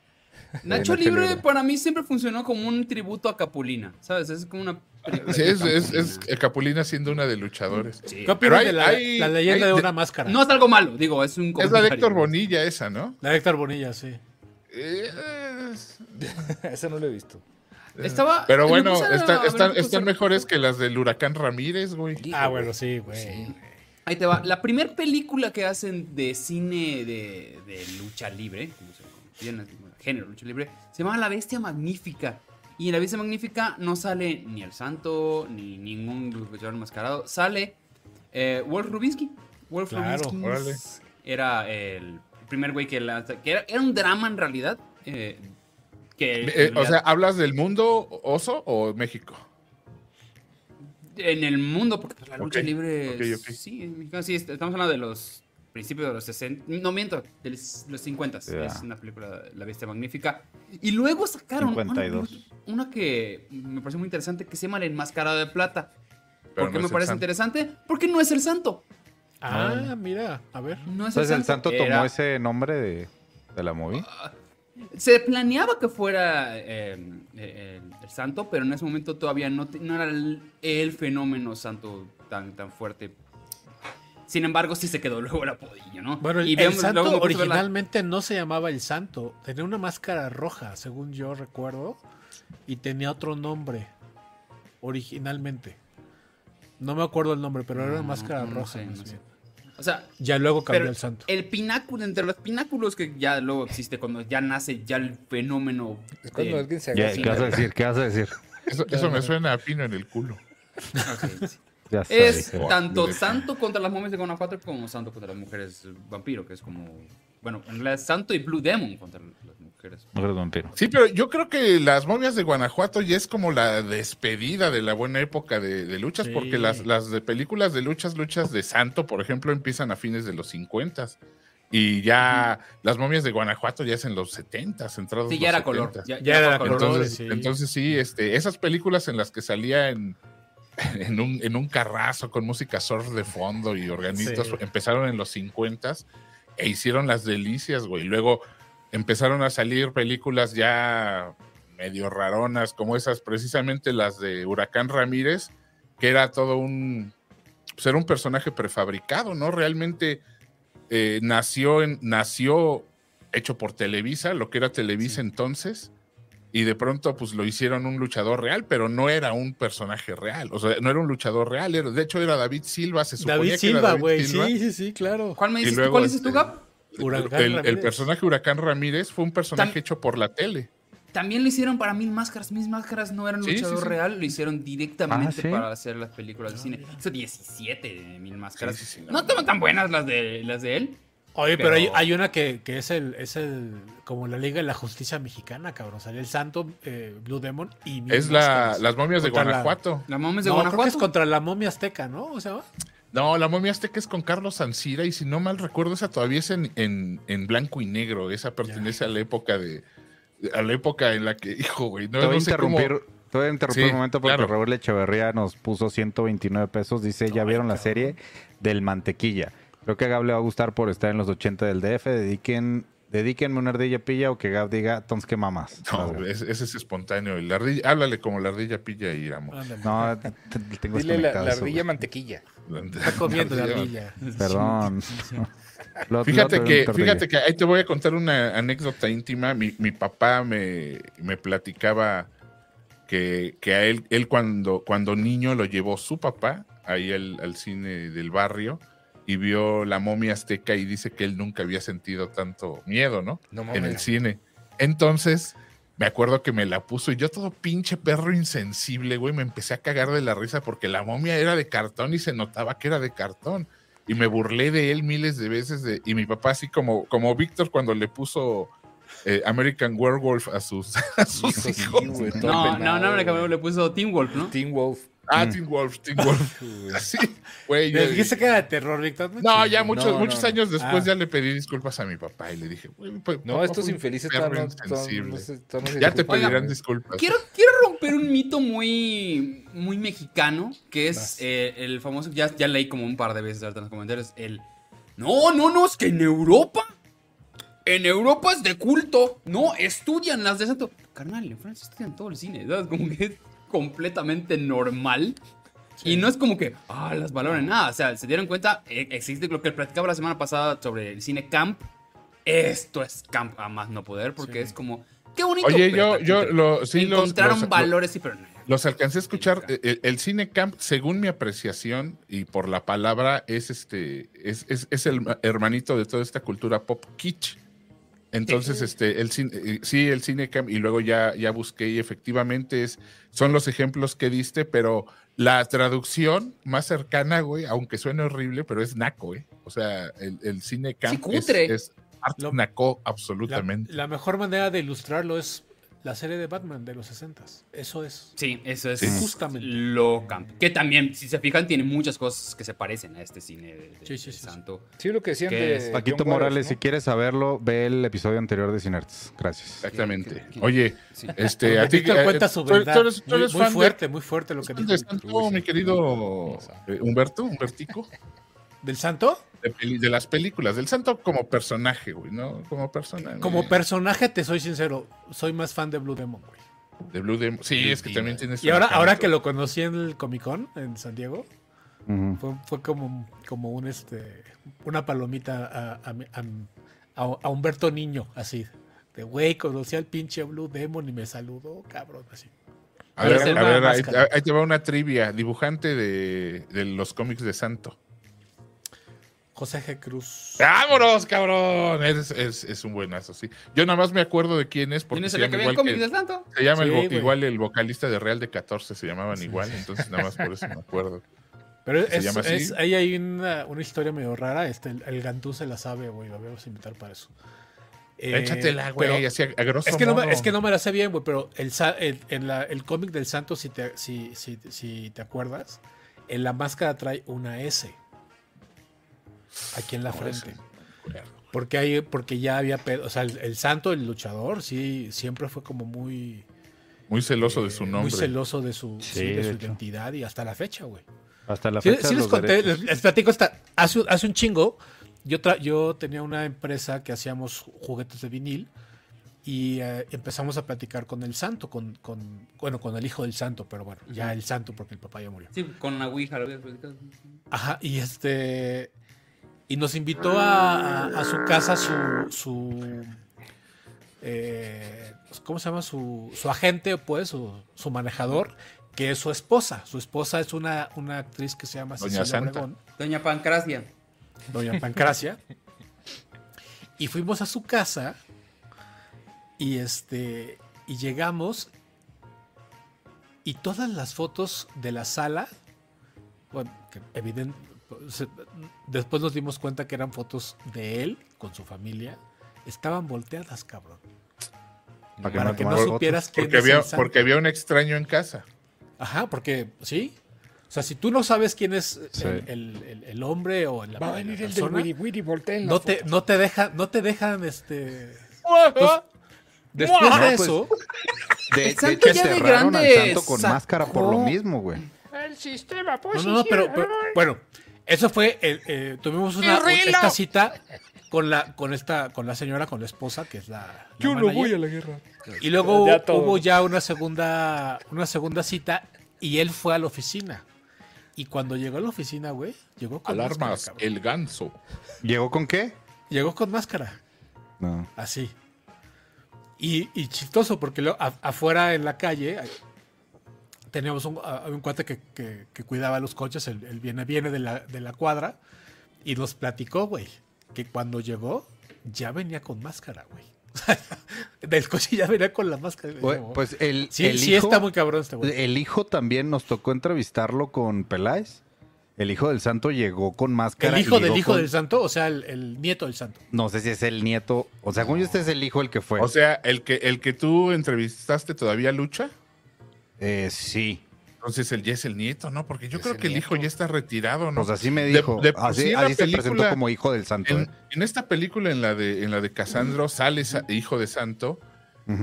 Nacho Nacho Libre Libre. para mí siempre funcionó como un tributo a Capulina, ¿sabes? Es como una Sí, es, es, es Capulina. Siendo una de luchadores. Sí. ¿Qué Pero opinas hay- de la, hay- la leyenda hay de una máscara? No es algo malo, digo, es un Es la de. Héctor Bonilla esa, ¿no? La de Héctor Bonilla, sí. Eh, es- Esa no la he visto. Estaba, Pero bueno, a están, ver están, mejores que las del huracán Ramírez, güey. Ah, bueno, sí, güey. A Ahí te va. La primera película que hacen de cine de, de lucha libre, como se llama, género lucha libre, se llama La Bestia Magnífica. Y en La Bestia Magnífica no sale ni el santo, ni ningún luchador enmascarado. Sale eh, Wolf Rubinsky. Wolf Claro, Rubinsky era el primer güey que lanza. Que era, era un drama en realidad. eh, que Eh, o sea, ¿hablas del mundo oso o México? en el mundo, porque la lucha libre. Sí, en mexicano, sí, estamos hablando de los principios de los 60. No miento, de los los 50. Ya. Es una película, La Bestia Magnífica. Y luego sacaron una- 52. Una, que me pareció muy interesante que se llama El Enmascarado de Plata. Pero ¿Por qué no me parece santo. interesante? Porque no es el santo. Ah, mira, a ver. No es Entonces el santo tomó Era- ese nombre de, de la movie. Se planeaba que fuera eh, eh, el, el santo, pero en ese momento todavía no, te- no era el, el fenómeno santo tan, tan fuerte. Sin embargo, sí se quedó luego el apodillo, ¿no? Bueno, el, Y el vemos- santo luego la- originalmente no se llamaba el santo. Tenía una máscara roja, según yo recuerdo. Y tenía otro nombre. Originalmente. No me acuerdo el nombre, pero era una máscara no roja. sé, más no sé. bien. O sea, Ya luego cambió el santo. el pináculo, entre los pináculos que ya luego existe cuando ya nace ya el fenómeno. Es cuando de- alguien se Ya, agacha. ¿Qué vas a decir? ¿Qué vas a decir? Eso, eso me suena a pino en el culo. Ok, sí. Ya Es dije. tanto santo contra las momias de Guanajuato como santo contra las mujeres vampiro, que es como. Bueno, en realidad es santo y Blue Demon contra las mujeres. Mujeres vampiro. Sí, pero yo creo que las momias de Guanajuato ya es como la despedida de la buena época de, de luchas, Sí. porque las, las de películas de luchas, luchas de santo, por ejemplo, empiezan a fines de los 50 y ya las momias de Guanajuato ya es en los 70, entrados Sí, los ya era color. 70s. Ya, Ya era color. Entonces, sí. entonces sí, este, esas películas en las que salía en, en, un, en un carrazo con música surf de fondo y organistas, Sí. empezaron en los 50 e hicieron las delicias, güey. Luego empezaron a salir películas ya medio raronas, como esas, precisamente las de Huracán Ramírez, que era todo un. Pues era un personaje prefabricado, ¿no? Realmente eh, nació, en, nació hecho por Televisa, lo que era Televisa entonces, y de pronto pues lo hicieron un luchador real, pero no era un personaje real, o sea, no era un luchador real, era- de hecho era David Silva, se suponía David que era Silva, David güey. Silva. Sí, sí, sí, claro. ¿Cuál me Y dices, luego, ¿Cuál dices tú, este? Huracán el, el personaje Huracán Ramírez fue un personaje Tam- hecho por la tele. También lo hicieron para Mil Máscaras. Mil Máscaras no eran Sí, luchador sí, sí. real, lo hicieron directamente Ah, ¿sí? para hacer las películas de cine. Hizo 17 de Mil Máscaras. Sí, sí, sí, no. no estaban tan buenas las de, las de él. Oye, pero, Pero- hay, hay una que, que es el, es el como la Liga de la Justicia Mexicana, cabrón. Sale el Santo, eh, Blue Demon y Mil Es la, las momias de la- Guanajuato. La momias de No, creo que es Guanajuato. contra la momia azteca, ¿no? O sea, No, la momia azteca es con Carlos Ancira y si no mal recuerdo esa todavía es en, en, en blanco y negro. Esa pertenece a la época de a la época en la que, hijo, güey, no, Te voy a no sé cómo- interrumpir, te voy a interrumpir Sí, un momento porque claro. Raúl Echeverría nos puso 129 pesos. Dice, ya vieron la serie del Mantequilla. Creo que a Gab le va a gustar por estar en los 80 del DF. Dediquen, dedíquenme una ardilla pilla o que Gab diga, tons que mamas. No, ese, es espontáneo. El ardilla- háblale como la ardilla pilla y amo. No, te- te- tengo Dile la, la ardilla mantequilla. Está comiendo la ardilla. Perdón. Lo- Fíjate lo- que, fíjate que ahí te voy a contar una anécdota íntima. Mi, mi papá me, me platicaba que, que a él, él cuando, cuando niño lo llevó su papá ahí al, al cine del barrio y vio la momia azteca y dice que él nunca había sentido tanto miedo, ¿no? No en el cine. Entonces, me acuerdo que me la puso y yo todo pinche perro insensible, güey, me empecé a cagar de la risa porque la momia era de cartón y se notaba que era de cartón. Y me burlé de él miles de veces. De, y mi papá, así como, como Víctor cuando le puso eh, American Werewolf a sus, a sus Hijo, sí, hijos. güey, todo No, no, penado, no, le, puso Team Wolf, ¿no? Teen Wolf. Ah, Teen Wolf, Teen Wolf. Así, güey. yo- Le dijiste que era de terror, Víctor. No, ya muchos, No, muchos no. años después Ah. ya le pedí disculpas a mi papá y le dije, güey, pues, No, estos infelices todavía no, no no se Ya te pedirán Oiga, disculpas. Quiero, quiero romper un mito muy, muy mexicano, que es eh, el famoso, ya, ya leí como un par de veces ahorita en los comentarios, el, no, no, no, es que en Europa, en Europa es de culto, no, estudian las de santo. Carnal, en Francia estudian todo el cine, ¿sabes? Como que es completamente normal. Y no es como que, ah, las valoran nada. O sea, se dieron cuenta, eh, existe lo que platicaba la semana pasada sobre el cine camp. Esto es camp a más no poder, porque Sí. es como Qué bonito. Oye, yo, yo lo, sí, los- Encontraron los- valores, sí, pero no. Los alcancé a escuchar. El, el cine camp, según mi apreciación y por la palabra, es este, es, es- es el hermanito de toda esta cultura pop kitsch. Entonces, este, el cine, eh, sí, el cine camp, y luego ya, ya busqué, y efectivamente es, son los ejemplos que diste, pero la traducción más cercana, güey, aunque suene horrible, pero es naco, ¿eh? O sea, el, el cine camp es, es arte Lo- naco La, absolutamente. la mejor manera de ilustrarlo es la serie de Batman de los 60 Eso es. Sí, eso es Sí. Justamente. lo camp. Que también, si se fijan, tiene muchas cosas que se parecen a este cine de, de- Sí, sí, de sí, sí. Santo. Sí, lo que. Paquito John Waters, Morales, ¿no? si quieres saberlo, ve el episodio anterior de Cinerts. Gracias. Exactamente. ¿Qué- qué- Oye, Sí. este, a ti Víctor eh, cuenta su verdad. tú eres- tú muy eres muy fan de- fuerte, muy fuerte lo que ¿De dijo. Santo, mi querido eh, Humberto, Humbertico? ¿Del santo? De, peli- de las películas, del santo como personaje, güey, ¿no? Como persona. Como güey. personaje, te soy sincero, soy más fan de Blue Demon, güey. De Blue Demon. Sí, es que también tienes. Y ahora, ahora que lo conocí en el Comic Con en San Diego, fue, fue como, como un este una palomita a, a, a- Humberto Niño, así. De güey, conocí al pinche Blue Demon y me saludó, cabrón, así. A ver, a ver, ahí, ahí te va una trivia. Dibujante de, de los cómics de Santo. José G. Cruz. ¡Vámonos, cabrón! Es, es, es un buenazo, sí. Yo nada más me acuerdo de quién es porque no se llama que igual Santo. Se llama el Sí, igual el vocalista de Real de 14, se llamaban igual, entonces nada más por eso me acuerdo. Pero ¿Se es, ahí hay una, una historia medio rara. Este, el, el Gantú se la sabe, güey. Lo vamos a invitar para eso. Eh, Échatela, güey, pero- así a, a grosso Es que, no me, modo. es que no me la sé bien, güey, pero el, el, en la- el cómic del santo, si te, si, si, si te acuerdas, en la máscara trae una S. Aquí en la frente. Porque, hay, porque ya había pedo. O sea, el, el santo, el luchador, sí, siempre fue como muy... Muy celoso de eh, su nombre. Muy celoso de su, Sí, sí, de de su hecho. identidad y hasta la fecha, güey. Hasta la Sí, fecha. sí les conté, les, les platico esta. Hace, hace un chingo, yo, tra- yo tenía una empresa que hacíamos juguetes de vinil y eh, empezamos a platicar con el santo, con, con- bueno, con el hijo del santo, pero bueno, ya el santo porque el papá ya murió. Sí, con la Ouija lo habías platicado. Ajá, y este. Y nos invitó a, a- a su casa su. su eh, ¿Cómo se llama? Su, su agente, pues, su, su manejador, que es su esposa. Su esposa es una, una actriz que se llama Doña Cecilia Santa. Doña Pancracia. Doña Pancracia. y fuimos a su casa y este y llegamos y todas las fotos de la sala, bueno, que evidente, después nos dimos cuenta que eran fotos de él con su familia, estaban volteadas, cabrón. Para que no supieras quién Porque es había, el santo. porque había un extraño en casa. Ajá, porque sí. O sea, si tú no sabes quién es Sí. el, el- el- el hombre o la, Va a venir el persona, volteen la no te, no te dejan, no te dejan este. Después No, de pues, eso, De, El de santo hecho, ya de cerraron al santo con sacó- máscara por lo mismo, güey. El sistema, no, pues. no, no, pero, pero- bueno, eso fue, el- eh, tuvimos una, un- esta cita con la, con esta, con la señora, con la esposa, que es la. la Yo no voy a la guerra. Y luego Ya hubo ya una segunda, una segunda cita y él fue a la oficina. Y cuando llegó a la oficina, güey, llegó con Alarmas, máscara. el ganso. ¿Llegó con qué? Llegó con máscara. No. Así. Y, y chistoso, porque luego a- afuera en la calle teníamos un, a- un cuate que, que- que cuidaba los coches, él, él viene, viene de, la, de la cuadra, y nos platicó, güey, que cuando llegó ya venía con máscara, güey. O sea, Del coche ya venía con la máscara. Güey, No, Pues el, sí, el sí hijo, está muy cabrón este güey. el hijo también nos tocó entrevistarlo con Peláez. El hijo del santo llegó con máscara. El hijo del hijo con- del santo, o sea, el, el nieto del santo. No sé si es el nieto. O sea, como yo este es el hijo el que fue. O sea, el que, el que tú entrevistaste todavía lucha. Eh, sí. Entonces él ya es el nieto, ¿no? Porque yo Es creo el que el hijo ya está retirado, ¿no? Pues así me dijo. de así sí la así se presentó película- como hijo del santo. En, ¿eh? en esta película, en la de, en la de Casandro, sale sa- hijo de santo.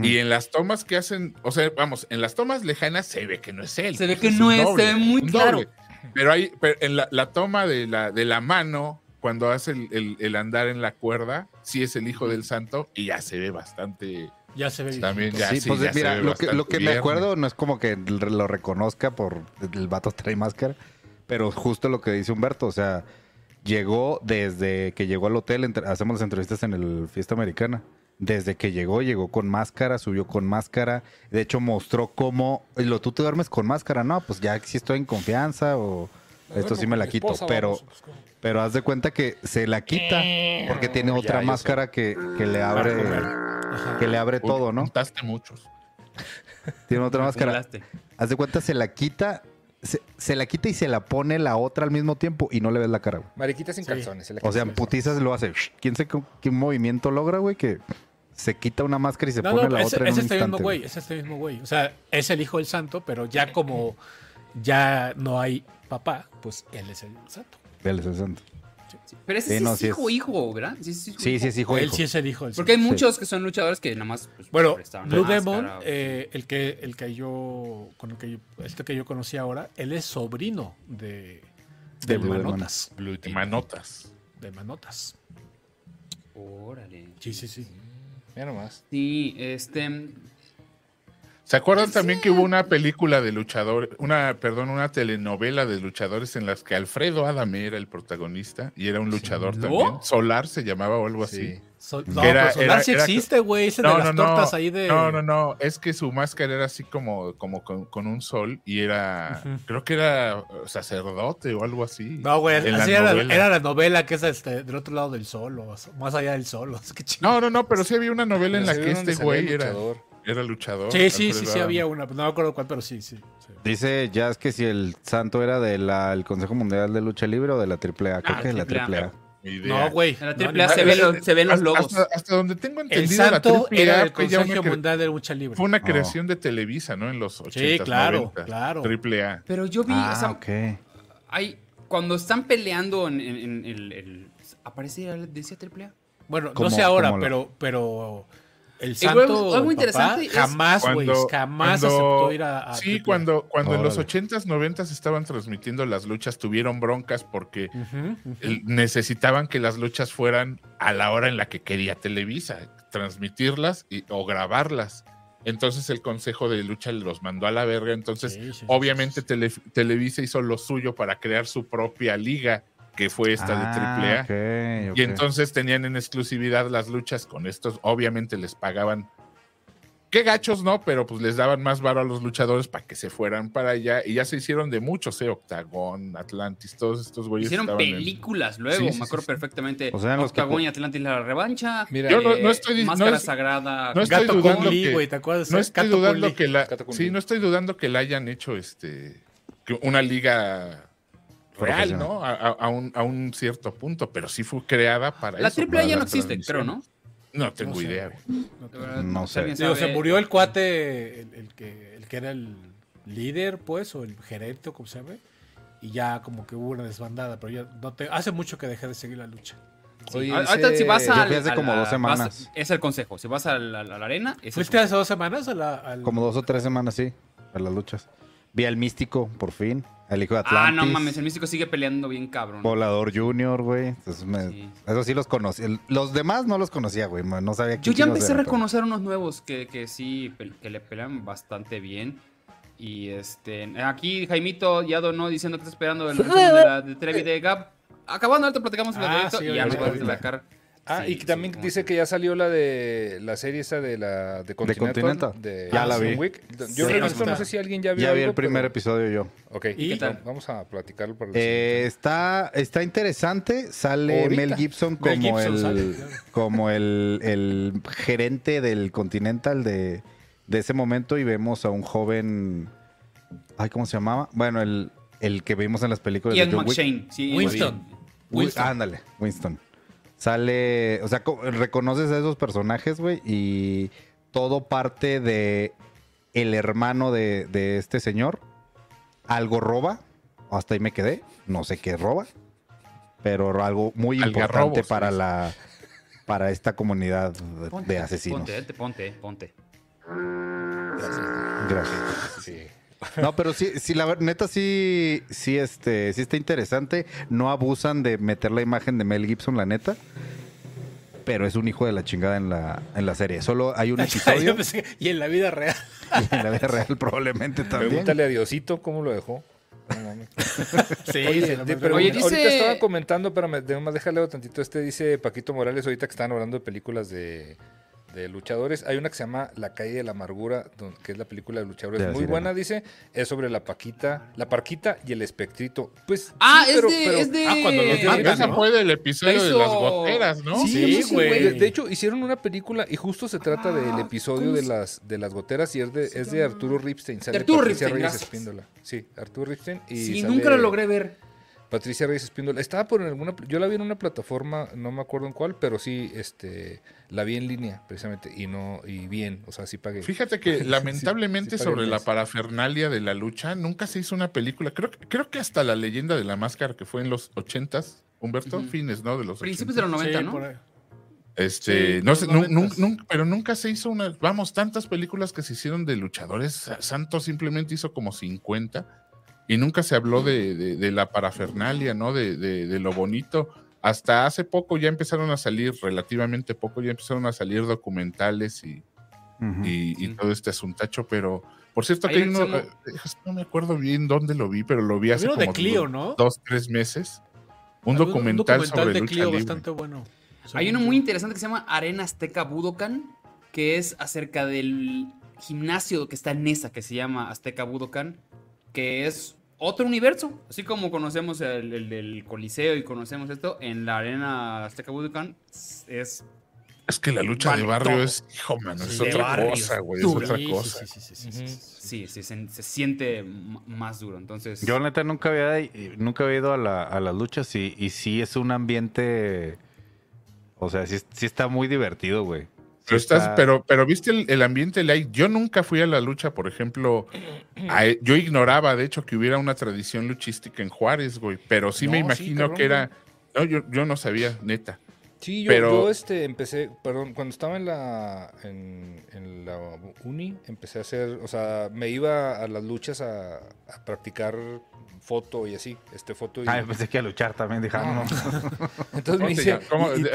Y en las tomas que hacen, o sea, vamos, en las tomas lejanas se ve que no es él. Se ve pues, que no es, se ve muy claro. doble. Pero hay, pero en la, la toma de la, de la mano, cuando hace el, el- el andar en la cuerda, sí es el hijo del santo y ya se ve bastante. Ya se ve. También ya, sí, sí, pues ya se mira, ve lo que, lo que me acuerdo no es como que lo reconozca por el vato trae máscara, pero justo lo que dice Humberto, o sea, llegó desde que llegó al hotel, entre- hacemos las entrevistas en el Fiesta Americana, desde que llegó, llegó con máscara, subió con máscara. De hecho, mostró cómo. y Lo, tú te duermes con máscara, no, pues ya si estoy en confianza o esto sí me la quito. Pero, pero haz de cuenta que se la quita porque tiene Ya, otra máscara que, que le abre, que le abre todo, ¿no? Contaste muchos. Tiene otra máscara. Acumulaste. Haz de cuenta, se la quita, se, se la quita y se la pone la otra al mismo tiempo y no le ves la cara, güey. Mariquita sin Sí. calzones. se la O sea, en putizas lo hace. ¿Quién sabe qué, qué movimiento logra, güey? Que se quita una máscara y se No, pone no, la otra en es un este instante. mismo güey, es este mismo güey. O sea, es el hijo del santo, pero ya como ya no hay papá, pues él es el santo. Del 60. Pero ese Sí, sí, no, es sí hijo, es- hijo, ¿verdad? Sí, sí, Sí, sí, es hijo, él hijo. sí es el hijo del Porque hay muchos que son luchadores que nada más. pues, Bueno, Blue máscara, Demon, o- eh, el que el que yo con el que yo, este que yo conocí ahora, él es sobrino de De de Blue Demon. Manotas, Blue De manotas. de Manotas. Órale. Sí, sí, sí. Mira nomás. Sí, este. ¿Se acuerdan también que hubo una película de luchadores, una, perdón, una telenovela de luchadores en las que Alfredo Adame era el protagonista y era un luchador ¿No? también? Solar se llamaba o algo Sí. así. So- no, era- pero Solar era- sí era- existe, güey. Ese de las tortas ahí de. no, no, no, es que su máscara era así como, como con, con un sol y era, creo que era sacerdote o algo así. No, güey, la era, novela. era la novela que es este, del otro lado del sol, o más allá del sol. o sea. No, no, no, pero sí había una novela en la que este güey era, luchador. Era luchador. Sí, sí, sí, Alfredo sí había una. No me acuerdo cuál, pero sí, sí. sí. Dice Jazz que si el santo era del Consejo Mundial de Lucha Libre o de la AAA. Creo Ah, que de la AAA. AAA. No, güey. En la no, triple A ni- se, ven los, se ven los Hasta- logos. Hasta, hasta donde tengo El entendido, la santo AAA era el una Consejo Mundial de Lucha Libre. Fue una Oh. creación de Televisa, ¿no? En los 80 claro, 90. claro. Triple A. Pero yo vi. o Ah, sea, ok. hay, cuando están peleando en, en- en el, el- ¿Aparece, decía triple A? Bueno, no sé ahora, la- pero, pero el santo algo papá interesante es jamás, güey, Cuando- jamás cuando- aceptó ir a, a Sí, cuando, cuando en los Órale. 80s, 90s estaban transmitiendo las luchas, tuvieron broncas porque necesitaban que las luchas fueran a la hora en la que quería Televisa, transmitirlas y- o grabarlas. Entonces el Consejo de Lucha los mandó a la verga. Entonces, Sí, sí, sí, obviamente sí, Tele- Televisa hizo lo suyo para crear su propia liga, que fue esta de AAA. Ah, ok, ok. Y entonces tenían en exclusividad las luchas con estos. Obviamente les pagaban. Qué gachos, ¿no? Pero pues les daban más varo a los luchadores para que se fueran para allá. Y ya se hicieron de muchos, ¿eh? Octagón, Atlantis, todos estos güeyes. Hicieron en- películas luego, Sí, sí, me acuerdo sí, sí. perfectamente. O sea, en los que Octagon pu- y Atlantis la revancha. Mira, Yo no- eh, no estoy- Máscara es- Sagrada. no estoy Gato dudando Kun Lee, que- güey, ¿te acuerdas? No estoy Gato dudando que la. Sí, no estoy dudando que la hayan hecho este. que una liga real. ¿no? A, a- a un, a un cierto punto, pero sí fue creada para La eso. triple A para ya no existe, creo, ¿no? No tengo No sé, idea. güey. No sé. Digo, se murió el cuate, el, el que, el que era el líder, pues, o el gerente, o como se llame. Y ya como que hubo una desbandada, pero ya no te... Hace mucho que dejé de seguir la lucha. Oye, Ah, Ahorita si vas a... Yo hace como dos semanas. es el consejo. Si vas a la, a la arena... ¿Fuiste hace dos semanas a la, al... Como dos o tres semanas, sí, a las luchas. Vi al Místico, por fin. Al hijo de Ah, Atlantis. no mames, el místico sigue peleando bien cabrón. Volador Junior, güey. Entonces me- Sí. Eso sí los conocí. El- Los demás no los conocía, güey. No sabía Yo ya empecé a reconocer unos nuevos que, que sí, que le pelean bastante bien. Y este, aquí Jaimito ya donó diciendo que está esperando el resumen de la de Trevi de Gap. Acabando, ahorita platicamos el Ah, sí, y ya nos vamos a ahorita. sacar. Ah, Sí, y que también sí, dice que ya salió la de la serie esa de la de Continental. Continental. de Ya la vi. Week. Yo Sí, no he no sé si alguien ya vio Ya vi algo, el primer pero- episodio yo. Ok, ¿Y qué tal? vamos a platicarlo para el Eh, está, está interesante. Sale Ahorita. Mel Gibson como Mel Gibson el, sale, como el, el gerente del Continental de, de ese momento y vemos a un joven. Ay, ¿cómo se llamaba? Bueno, el, el que vimos en las películas Ian de John Wick. McShane. Sí, Winston. sí. Wi- Winston. ándale, Winston. Sale, o sea, co- reconoces a esos personajes, güey, y todo parte de el hermano de, de este señor. Algo roba, hasta ahí me quedé, no sé qué roba, pero algo muy Algarrobos, importante para sí. la para esta comunidad de- Ponte, de asesinos. Ponte, eh, ponte, ponte. Gracias. Sí. No, pero sí, sí, la neta sí, sí, este, sí está interesante. No abusan de meter la imagen de Mel Gibson, la neta. Pero es un hijo de la chingada en la, en la serie. Solo hay un episodio y en la vida real. y en la vida real probablemente también. Pregúntale a Diosito cómo lo dejó. Sí, Oye, de- pero Oye, ahorita dice- estaba comentando, pero me, más déjale tantito. Este dice Paquito Morales, ahorita que estaban hablando de películas de, de luchadores. Hay una que se llama La calle de la amargura, que es la película de luchadores. De Muy sirena. buena, dice. Es sobre la Paquita, la Parquita y el espectrito. Pues Ah, sí, es, pero- de, pero- es de. Ah, cuando los matan, esa ¿no? fue del episodio La de las goteras, ¿no? Sí, güey. De, de hecho, hicieron una película y justo se trata del Ah, episodio ¿cómo de las, de las goteras y es de, es de Arturo Ripstein. Sale Arturo Patricia Ripstein, Reyes. Espíndola. Sí, Arturo Ripstein. Y Sí, sale nunca lo logré ver. Patricia Reyes Espíndola. Estaba por en alguna. Yo la vi en una plataforma, no me acuerdo en cuál, pero sí, este, la vi en línea, precisamente. Y no, y bien. O sea, sí pagué. Fíjate que Sí, lamentablemente sí sobre la parafernalia de la lucha nunca se hizo una película. Creo, que- creo que hasta la leyenda de la máscara que fue en los ochentas, Humberto, fines, ¿no? De los Principios de 80s. los 90, Sí, ¿no? por ahí. Este, Sí, no sé, pero nunca se hizo una, vamos, tantas películas que se hicieron de luchadores. Santos simplemente hizo como 50 y nunca se habló de, de- de la parafernalia, ¿no? De, de- de lo bonito. Hasta hace poco ya empezaron a salir, relativamente poco, ya empezaron a salir documentales y, y, y Sí. todo este asuntacho, pero por cierto Hay que hay una uno, eh, no me acuerdo bien dónde lo vi, pero lo vi hace como de Clio, ¿no? dos, tres meses. Un Había documental, sobre de lucha Clio libre. bastante bueno. Hay uno muy interesante que se llama Arena Azteca Budokan, que es acerca del gimnasio que está en Nesa, que se llama Azteca Budokan, que es otro universo. Así como conocemos el, el del Coliseo y conocemos esto, en la Arena Azteca Budokan es... Es que la lucha de barrio todo. es, hijo, mano, es otra barrio, cosa, güey, es otra Sí, sí, cosa. sí, sí, sí, sí, sí, sí. Sí, sí, se, se siente más duro. Entonces... Yo neta nunca había, eh, nunca había ido a, la- a las luchas y, y sí es un ambiente, o sea, sí, sí está muy divertido, güey. Pero, estás, está- pero, pero viste el, el ambiente light. Yo nunca fui a la lucha, por ejemplo. a- yo ignoraba, de hecho, que hubiera una tradición luchística en Juárez, güey. Pero sí me sí, imagino cabrón, que era. No, yo, yo no sabía, neta. Sí, yo, Pero- yo, este, empecé, perdón, cuando estaba en la, en, en la uni, empecé a hacer, o sea, me iba a las luchas a, a practicar foto y así, este foto y... Ah, pensé que a luchar también, dije, ah, no. Entonces me ¿Cómo te hice,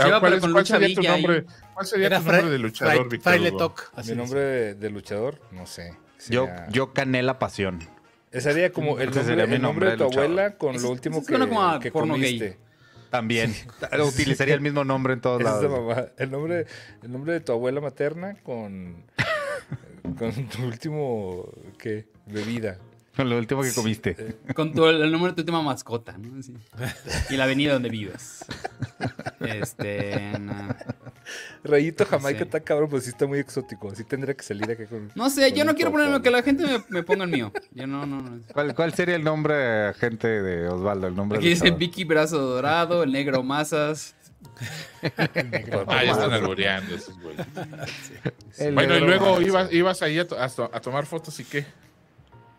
iba, ¿Cuál, sería tu nombre? ¿Cuál sería tu nombre de luchador, Víctor mi nombre de, de luchador, no sé. Yo, sería- yo Canela Pasión. Ese sería como el Ese nombre, sería mi el nombre nombre de tu luchador. abuela con lo último que, que gay. También. Utilizaría el mismo nombre en todos es lados. mamá. El nombre, el nombre de tu abuela materna con, con tu último, ¿qué? Bebida. Con lo último que comiste. Con tu- el número de tu última mascota, ¿no? Sí. Y la avenida donde vives. Este. no. Rayito Jamaica está cabrón, pues sí está muy exótico. Así tendría que salir acá con. No sé, yo no quiero ponerme que la gente me, me ponga el mío. Yo no, no, no. ¿Cuál, cuál sería el nombre agente de Osvaldo? El nombre Aquí dice? Vicky Brazo Dorado, el negro Masas. Ah, ya están alboreando esos güeyes. El Bueno, y luego ibas, ibas ahí a, to- a to- a tomar fotos y qué.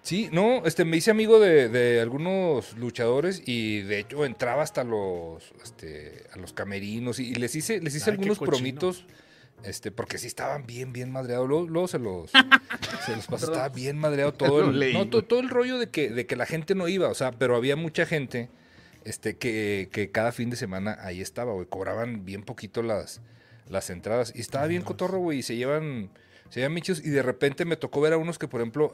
Sí, no, este, me hice amigo de, de algunos luchadores y de hecho entraba hasta los, este, a los camerinos y, y les hice, les hice Ay, algunos promitos, este, porque sí estaban bien, bien madreados. Luego, luego se los, se los pasó, estaba bien madreado todo el, leí, no, to- güey. todo, el rollo de que, de que la gente no iba, o sea, pero había mucha gente, este, que, que cada fin de semana ahí estaba, güey, cobraban bien poquito las, las entradas y estaba bien cotorro, güey, y se llevan, se llevan michos y de repente me tocó ver a unos que, por ejemplo,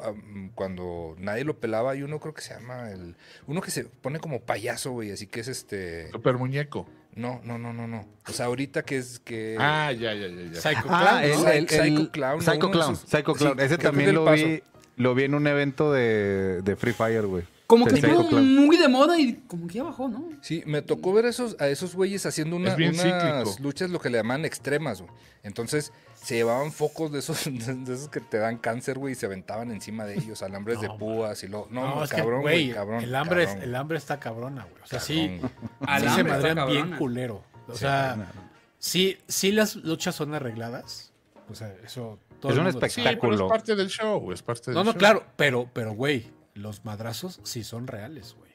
cuando nadie lo pelaba, hay uno creo que se llama el, uno que se pone como payaso, güey, así que es este, Super muñeco. no, no, no, no, no, o sea, ahorita que es que... Ah, ya, ya, ya. ya. Psycho Ah, Clown, el, ¿no? el- Psycho Clown, ¿no? Psycho Clown. esos- Psycho Clown. Ese también lo Paso. vi, lo vi en un evento de, de Free Fire, güey. Como que estuvo muy de moda y como que ya bajó, ¿no? Sí, me tocó ver a esos, a esos güeyes haciendo una- Es bien unas cíclico. luchas, lo que le llaman extremas, güey. Entonces, se llevaban focos de esos, de esos que te dan cáncer, güey, y se aventaban encima de ellos, alambres de púas y lo. No, No, es cabrón, güey, cabrón. el, hambre es- el hambre está cabrona, güey. O sea, cabrón, sí, sí se madrean bien culero. O sea, sí, sí las luchas son arregladas. O sea, eso... todo Es un Sí, pero es espectáculo. parte del show, es parte del No, no, show. claro, pero, pero, güey, los madrazos sí son reales, güey.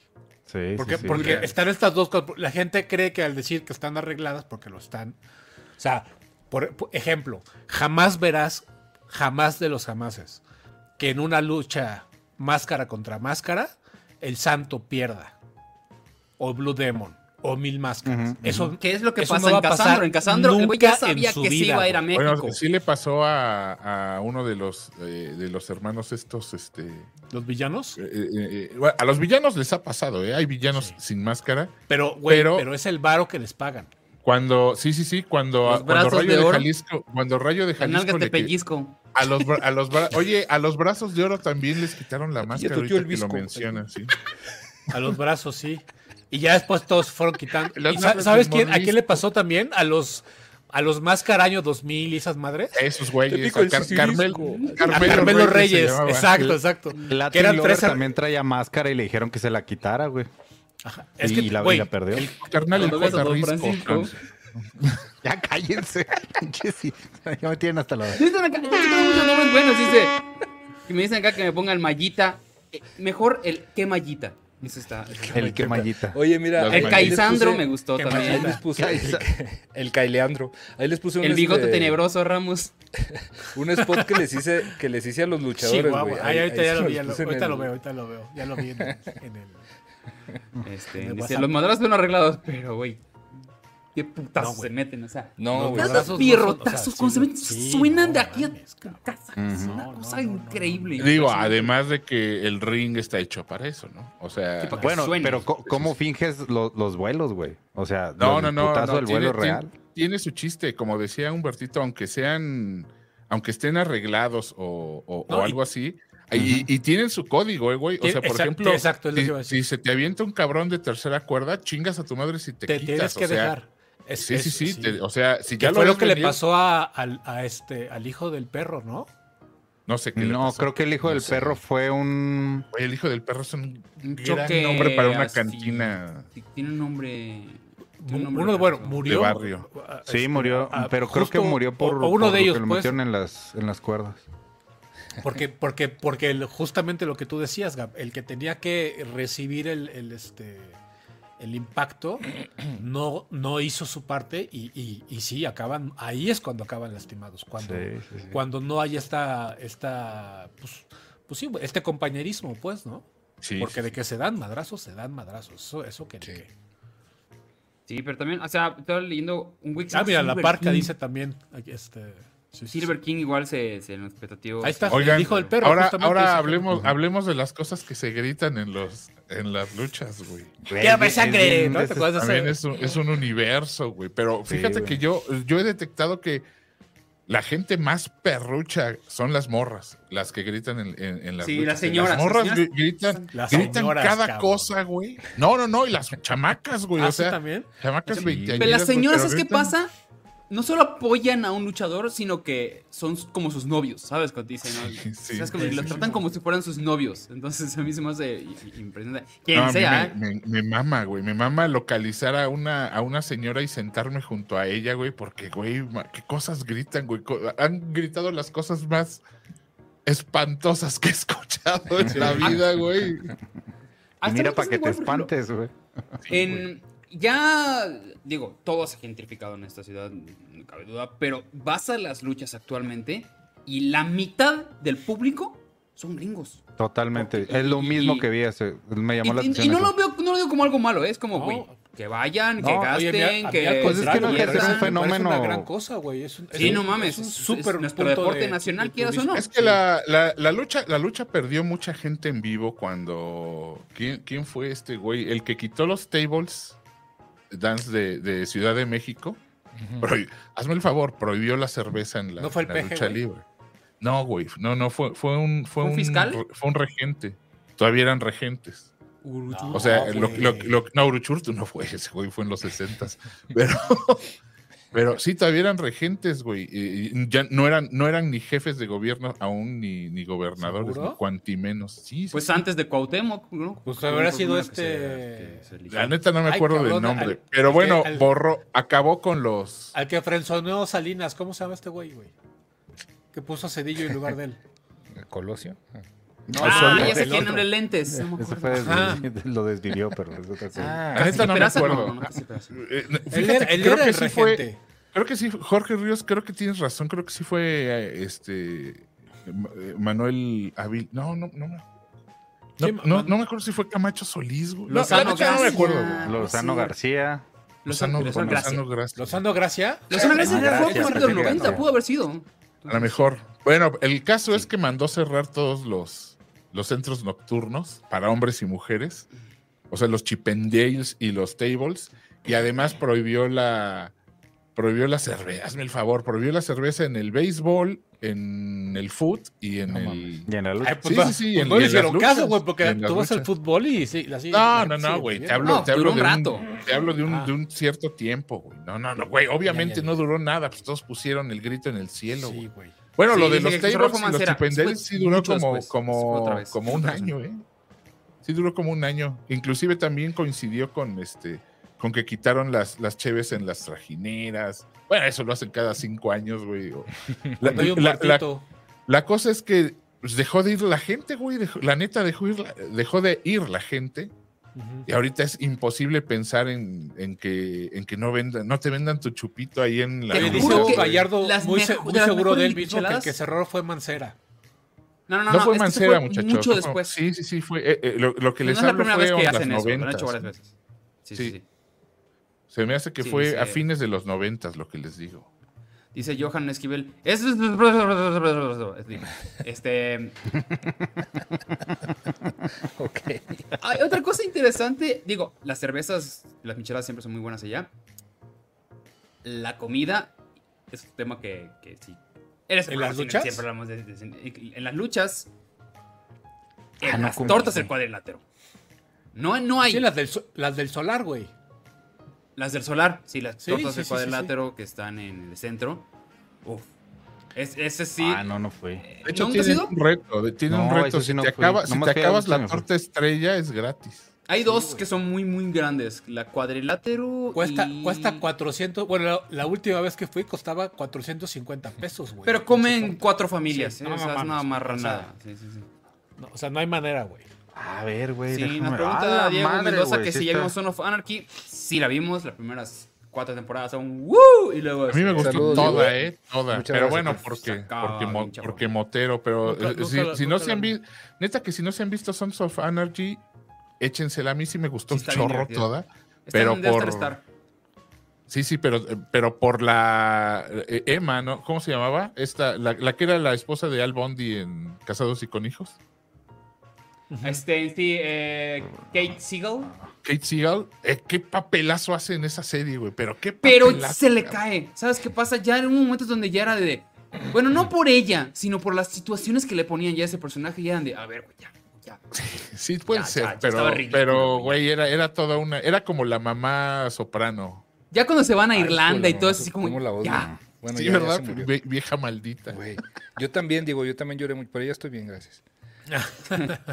Sí, Porque, sí, sí. porque están estas dos cosas. La gente cree que al decir que están arregladas, porque lo están. O sea, por, ejemplo, jamás verás, jamás de los jamases, que en una lucha máscara contra máscara, el santo pierda. O Blue Demon. O Mil Máscaras. Eso, ¿Qué es lo que eso pasa no en Casandro? En Casandro, el güey ya nunca sabía en su que se vida, iba a ir a. México. Bueno, sí le pasó a, a uno de los eh, de los hermanos estos, este, ¿Los villanos? eh, eh, eh, a los villanos les ha pasado, ¿eh? Hay villanos Sí. sin máscara. Pero, güey, Pero- pero, es el varo que les pagan. Cuando, sí, sí, sí, cuando, Los cuando Rayo de de. Jalisco, cuando Rayo de Jalisco le pellizco. a los, bra- a los oye, a los brazos de oro también les quitaron la máscara ahorita el que lo visco. mencionan, sí. A los brazos, sí. Y ya después todos fueron quitando. ¿Y ¿Sabes quién? ¿A quién le pasó también? A los a los Máscara Año 2000 y esas madres. Esos güeyes, el Car- Carmel. A Carmelo Reyes. llamaba. Exacto, exacto. Latin Que eran tres. también traía máscara y le dijeron que se la quitara, güey. Es y que, la, güey, y la perdió. Carnal, el J. Don Risco. Francisco. Ya cállense. Ya me tienen hasta la. Sí, están acá. Muchos nombres buenos, dice. Que me dicen acá que me pongan mallita. Eh, mejor el qué mallita. Eso está. El que mallita. Oye, mira. Ahí El Caisandro puse- me gustó también. Ahí les puse el, el Caileandro. Ahí les puse un, El bigote este, tenebroso, Ramos. un spot que les hice, que les hice a los luchadores. Ay, Ahí- ahorita ahí ya lo vi, ahorita el- lo veo, ahorita lo veo. Ya lo vi en, en el. Este, dice, los madrazos son arreglados, pero güey. Qué putazos No, se meten, o sea. No, Los güey. No pierrotazos o sea, cuando se meten, sí, suenan no de aquí a mames, tu cabrón. casa. Es una No, cosa no, no, no. increíble. Digo, además de que el ring está hecho para eso, ¿no? O sea, Sí, para que Bueno, suene. pero ¿cómo finges lo- los vuelos, güey? O sea, no, el no, no, putazo no, del tiene, vuelo tiene- real. tiene su chiste, como decía Humbertito, aunque sean, aunque estén arreglados o, o- No, o algo así, y, y tienen su código, eh, güey. O sea, por Exacto, ejemplo, exacto, lo si, se te avienta un cabrón de tercera cuerda, chingas a tu madre si te, Te quitas. tienes que o sea, dejar. Es- Sí, sí, sí, te- o sea, si ya fue lo lo ves que le pasó a, este, al hijo del perro, ¿no? No sé qué le No, pasó. creo que el hijo No del sé. perro fue un. Oye, el hijo del perro es un Un gran choque nombre para una así. cantina. Sí, Tiene un nombre. tiene un nombre Uno, bueno, murió. De barrio. Sí, este, murió. pero creo que murió por. o- uno por de lo ellos, que le pues. metieron en las, en las cuerdas. Porque, porque, porque el- justamente lo que tú decías, Gab, el que tenía que recibir el, el, este, el impacto no, no hizo su parte y, y, y sí, acaban, ahí es cuando acaban lastimados, cuando, Sí, sí, sí. cuando no hay esta, esta pues, pues sí, este compañerismo, pues, ¿no? Sí, Porque sí, de que se dan madrazos, se dan madrazos. Eso, eso que, que- Sí, pero también, o sea, estaba leyendo un Wix. Ah, mira, la parca dice también. Este, sí, Silver sí. King igual se, se nos petateó. Ahí está, Oigan, el hijo del perro. ahora, ahora hablemos, hablemos de las cosas que se gritan en los en las luchas, güey. ¡Quiero sangre! ¿no? ¿Te También es un, es un universo, güey. Pero Sí, fíjate güey. que yo, yo he detectado que la gente más perrucha son las morras, las que gritan en, en- en las Sí, luchas. las señoras, Las morras señoras- gritan, Las gritan señoras, cada cabrón. cosa, güey. No, no, no, y las chamacas, güey. ¿Ah, o sea, también? chamacas Sí. 20 Pero las señoras, ¿sabes qué pasa? No solo apoyan a un luchador, sino que son como sus novios, ¿sabes? Cuando dicen, ¿no? Sí, como Sí, los sí, tratan sí. como si fueran sus novios. Entonces a mí se me hace impresionante. Quien No, sea, ¿eh? me, me- me mama, güey. Me mama localizar a una, a una señora y sentarme junto a ella, güey, porque, güey, qué cosas gritan, güey. Han gritado las cosas más espantosas que he escuchado en la vida, güey. Y Hasta mira para que te espantes, güey. En, ya, digo, todo se ha gentrificado en esta ciudad, no cabe duda, pero vas a las luchas actualmente y la mitad del público son gringos. Totalmente. Es lo mismo y- que vi. ese- Me Y, llamó la y- atención. y no eso. lo veo, no lo digo como algo malo, ¿eh? es como, No. güey, que vayan, No, que gasten, a que... Pues es que no ser un fenómeno- una gran cosa, güey. Es un, es Sí, no mames, Es un es- es súper nuestro deporte de- nacional, de quieras o no. Es que la, la- la lucha, la lucha perdió mucha gente en vivo cuando. ¿Quién, quién fue este güey? El que quitó los tables dance de, de Ciudad de México. Prohi- hazme el favor, prohibió la cerveza en la, ¿No fue el la peje, lucha güey? libre. No, güey. No, no, fue, fue un. Fue ¿Un fiscal? Fue un regente. Todavía eran regentes. No, O sea, lo, lo, lo- no, Uruchurtu no fue, ese güey fue en los 60 Pero, pero sí, todavía eran regentes, güey. y- ya no eran, no eran ni jefes de gobierno aún, ni, ni gobernadores, ¿Seguro? ni cuanti menos. Sí, sí, Pues sí. antes de Cuauhtémoc, ¿no? Pues habrá sido se- este- que se eligió. La neta no me Ay, acuerdo cabrón, del nombre. al- pero bueno, al- borró, acabó con los. Al que frenzoneó Salinas, ¿cómo se llama este güey, güey? Que puso a Cedillo en lugar de él. Colosio. Al Ah, ya sé quién, hombre, lentes. no me fue desvi- lo desvivió, pero es otra cosa. La Casi neta no me acuerdo. no, no. Eh, Él fíjate él creo era que el sí fue-. Creo que sí, Jorge Ríos, creo que tienes razón, creo que sí fue eh, este Ma- eh, Manuel Avil. No, no, no. me- No, Sí, no, no me acuerdo si fue Camacho Solís, güey. No, Lozano neta no me García. acuerdo. Lozano sí. García. Lozano, Lozano Gracia. Lozano Gracia. Lozano Gracia. Lozano Gracia Ah, fue por los que 90, García. pudo haber sido. A lo mejor. Bueno, el caso es que mandó cerrar todos los, los centros nocturnos para hombres y mujeres. O sea, los chipendales y los tables. y además prohibió la prohibió la cerveza, hazme el favor, prohibió la cerveza en el béisbol, en el foot y en el Y en la lucha. Ay, pues, Sí, sí, sí, pues en- no le hicieron caso, güey, porque tú vas al fútbol y sí, así. No, no, no, sigue güey. Te hablo, No, te hablo de un un, rato. te hablo de un, Ah. de un cierto tiempo, güey. No, no, no, güey. Obviamente Ya, ya, ya. no duró nada, pues todos pusieron el grito en el cielo, güey. Sí, güey. Bueno, Sí, lo de los tables y los chipendeles sí duró como, después. Otra como, vez. como un año, ¿eh? Sí duró como un año. Inclusive también coincidió con este con que quitaron las, las cheves en las trajineras. Bueno, eso lo hacen cada cinco años, güey. La, la- la- la cosa es que pues, dejó de ir la gente, güey. dejó- la neta dejó, ir dejó de ir la gente. Y ahorita es imposible pensar en, en que, en que no vendan, no te vendan tu chupito ahí en la. Te juro que Gallardo, las muy, mejo- se- de muy las seguro de él mismo, que el que cerró fue Mancera. No, no, no. No, fue es que eso Mancera, muchachos. Mucho después. Sí, sí, sí, fue. eh, eh, lo, lo que les hablo fue en las eso, lo han noventas. hecho varias veces. Sí, sí, Sí. sí. Se me hace que Sí, fue a fines de los noventas lo que les digo. Dice Johan Esquivel. Es... Este. Ok. Hay otra cosa interesante. Digo, las cervezas, las micheladas siempre son muy buenas allá. La comida es un tema que, que sí. Eres ¿En las luchas? Siempre hablamos de, de. En las luchas. En Ah, no, las tortas del cuadrilátero. No, no hay. Sí, las del, las del solar, güey. Las del solar, sí, las Sí, tortas sí, del sí, sí, cuadrilátero que están en el centro. Uf. Es, ese sí. Ah, no, no fue. De hecho, ¿Nunca has tiene ido? un reto. de- Tiene un No, reto. eso sí Si no te, acaba- si te acabas la torta estrella, es gratis. Hay dos que son muy, muy grandes. La cuadrilátero. Cuesta, y- cuesta 400. Bueno, la, la última vez que fui costaba 450 pesos, güey. Pero comen cuatro familias. Sí, ¿eh? no o sea, es una o sea, marranada. Sí, sí, sí. No, o sea, no hay manera, güey. A ver, güey. Sí, nos ¡A pregunta la Diego madre, Mendoza que si ya está- vimos Son of Anarchy. Sí, la vimos. Las primeras cuatro temporadas son ¡Woo! Y luego. A mí me gustó Saludos, toda, Diego. ¿eh? Toda. Muchas pero bueno, por porque, porque, mo- motero. Pero Nunca- eh, nunca si, si no se han visto, neta que si no se han visto Sons of Anarchy, échensela. A mí sí me gustó Sí, un bien chorro toda. Está pero por- Star. Sí, sí, pero, pero por la eh, Emma, ¿no? ¿Cómo se llamaba? Esta, la, la que era la esposa de Al Bondi en Casados y con Hijos. Este, sí, eh, Kate Siegel. Kate Seagal, eh, qué papelazo hace en esa serie, güey. Pero qué Pero papelazo, se le cae. ¿Sabes qué pasa? Ya en un momento donde ya era de. Bueno, no por ella, sino por las situaciones que le ponían ya a ese personaje. Ya eran de. A ver, güey, ya. ya. Sí, puede Ya, ser, ya, ya pero, pero, güey. era, era toda una. Era como la mamá soprano. Ya cuando se van a Ay, Irlanda y todo eso, así como. ¿cómo la odio? Ya. Bueno, sí, ya- ¿verdad? vieja maldita. Güey. Yo también, digo, yo también lloré mucho, pero ya estoy bien, gracias. Ya,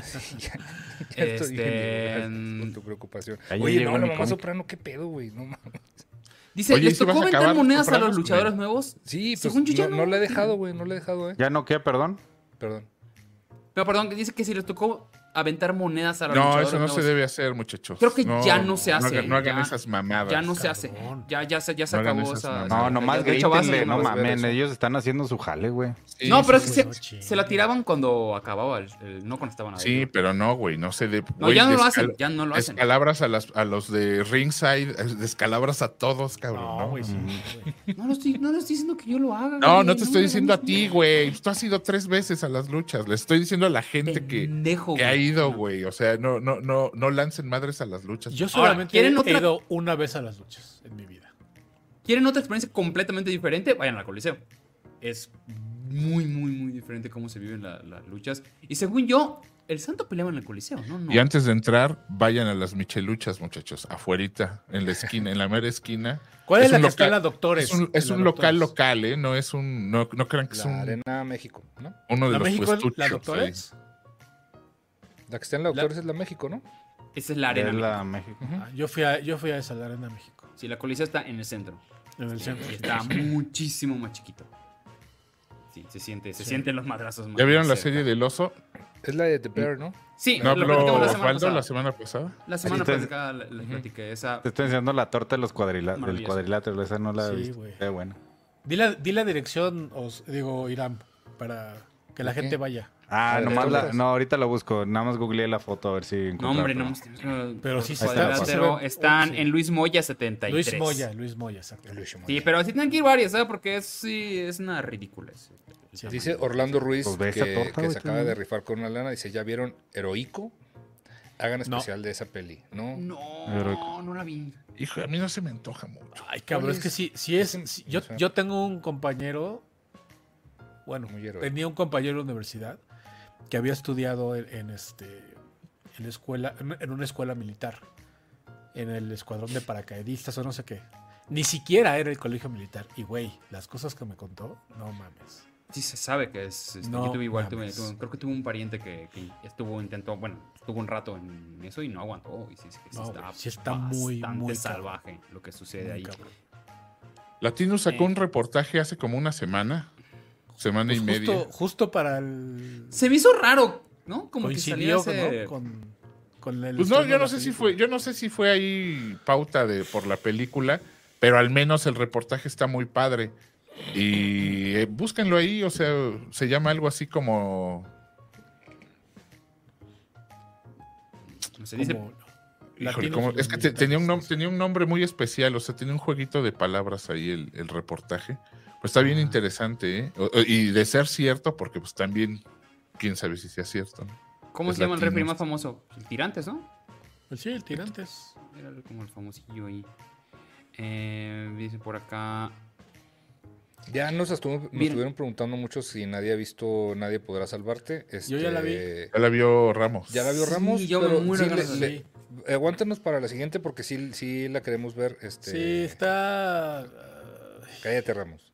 ya estoy Este, por tu preocupación. Oye, no, la mamá soprano, qué pedo, güey. No mames. Dice, Oye, ¿y ¿les si tocó a vender monedas a los luchadores nuevos? Sí, pues Según yo no, ya no no. la he dejado, güey, no la he dejado, eh. ¿Ya no qué, perdón? Perdón. Pero perdón, que dice que si les tocó aventar monedas a los No, eso no se debe hacer, muchachos. Creo que ya no se hace, hagan- No, hagan ya- esas mamadas. Ya no se hace. Ya, ya se, ya se No acabó esas esa. No, nomás de hecho, vas a grítenle, no mamen, ellos están haciendo su jale, güey. Sí, No, pero es que se, se la tiraban cuando acababa, el, el- no cuando estaban ahí. Sí, pero no, güey, no se de. No, güey, ya no lo hacen, ya no lo hacen. Descalabras a, las, a los de ringside, eh, descalabras a todos, cabrón. No, No, güey, sí. No, lo estoy, no le estoy diciendo que yo lo haga. No, güey, no te estoy diciendo a ti, güey. Tú has ido tres veces a las luchas. Le estoy diciendo a la gente que, Pendejo, que ha güey. Ido, güey. O sea, no, no, no, no lancen madres a las luchas. Yo Ahora, solamente ¿quieren he otra- ido una vez a las luchas en mi vida. ¿Quieren otra experiencia completamente diferente? Vayan al Coliseo. Es muy, muy, muy diferente cómo se viven la- las luchas. Y según yo, el santo peleaba en el Coliseo, ¿no? no. Y antes de entrar, vayan a las micheluchas, muchachos. Afuerita, en la esquina, en la mera esquina. ¿Cuál es, Es la que está en local- la Doctores? Es un, es local Doctores. local, ¿eh? No es un. No, no crean que es La un, Arena México, ¿no? uno de ¿La los México, puestuchos. la ahí. La que está en la Doctores es la México, ¿no? Esa es la arena. Es la México. México. Ah, yo, fui a, yo fui a esa, la Arena México. Sí, la Coliseo está en el centro. En el centro. Y está muchísimo más chiquito. Sí, se siente, se Sí. sienten los madrazos más ¿Ya vieron la cerca. serie del oso? Es la de The Bear, ¿no? Sí, ¿No lo platicamos la semana Osvaldo la semana pasada? La semana pasada la- les platiqué esa. Te estoy enseñando la torta de los cuadrila- del cuadrilátero. Esa no la he Sí, visto. güey. Qué buena. Di la, di la dirección, os, digo, Irán, para que la gente vaya. Ah, Ah, de nomás la, no, ahorita lo busco. Nada más googleé la foto a ver si encuentro. No, hombre, no. Pero sí se está- sí Están sí. en Luis Moya 73. Luis Moya, Luis Moya, exacto. Sí, pero sí tienen que ir varias, ¿sabes? Porque es, sí, es una ridícula. Sí. Dice Orlando Ruiz, Pues que, torta, que güey, se acaba de rifar con una lana, dice, ¿ya vieron Heroico? Hagan No. especial de esa peli, ¿no? No, no la vi. Hijo, a mí no se me antoja mucho. Ay, cabrón, ¿Cuál es que si, si es. Yo, yo tengo un compañero. Bueno, tenía un compañero en la universidad que había estudiado en, en este. En escuela. En, una escuela militar. En el escuadrón de paracaidistas o no sé qué. Ni siquiera era el colegio militar. Y güey, las cosas que me contó, no mames. Sí se sabe que es. este, No yo tuve igual, tuve- creo que tuve un pariente que, que estuvo, intentó, bueno, estuvo un rato en eso y no aguantó. Y sí, sí, sí No, está, sí está muy, salvaje lo que sucede Muy ahí. cabrón. Latino sacó Eh. un reportaje hace como una semana, semana Pues y media. justo, justo para el. Se me hizo raro, ¿no? Como que salía coincidió ese... ¿no? con, con el. Pues no, yo no sé si fue, yo no sé si fue ahí pauta de por la película, pero al menos el reportaje está muy padre. Y eh, búsquenlo ahí, o sea, se llama algo así como Se dice... Como- Híjole, como- es que te- tenía, un nom- tenía un nombre muy especial, o sea, tenía un jueguito de palabras ahí el, el reportaje. Pues está bien interesante, ¿eh? O- y de ser cierto, porque pues también, quién sabe si sea cierto. ¿no? ¿Cómo es se llama el refri más famoso? El Tirantes, ¿no? Pues sí, el Tirantes. Era como el famosillo ahí. Eh, dice por acá... Ya nos, estuvo- nos estuvieron preguntando mucho si nadie ha visto Nadie podrá salvarte. Yo ya la vi. Este, Ya la vio Ramos. Ya la vio Sí, Ramos. yo me pero muero sí le- le- aguántenos para la siguiente porque sí, sí la queremos ver. Este, Sí, está. Cállate, Ramos.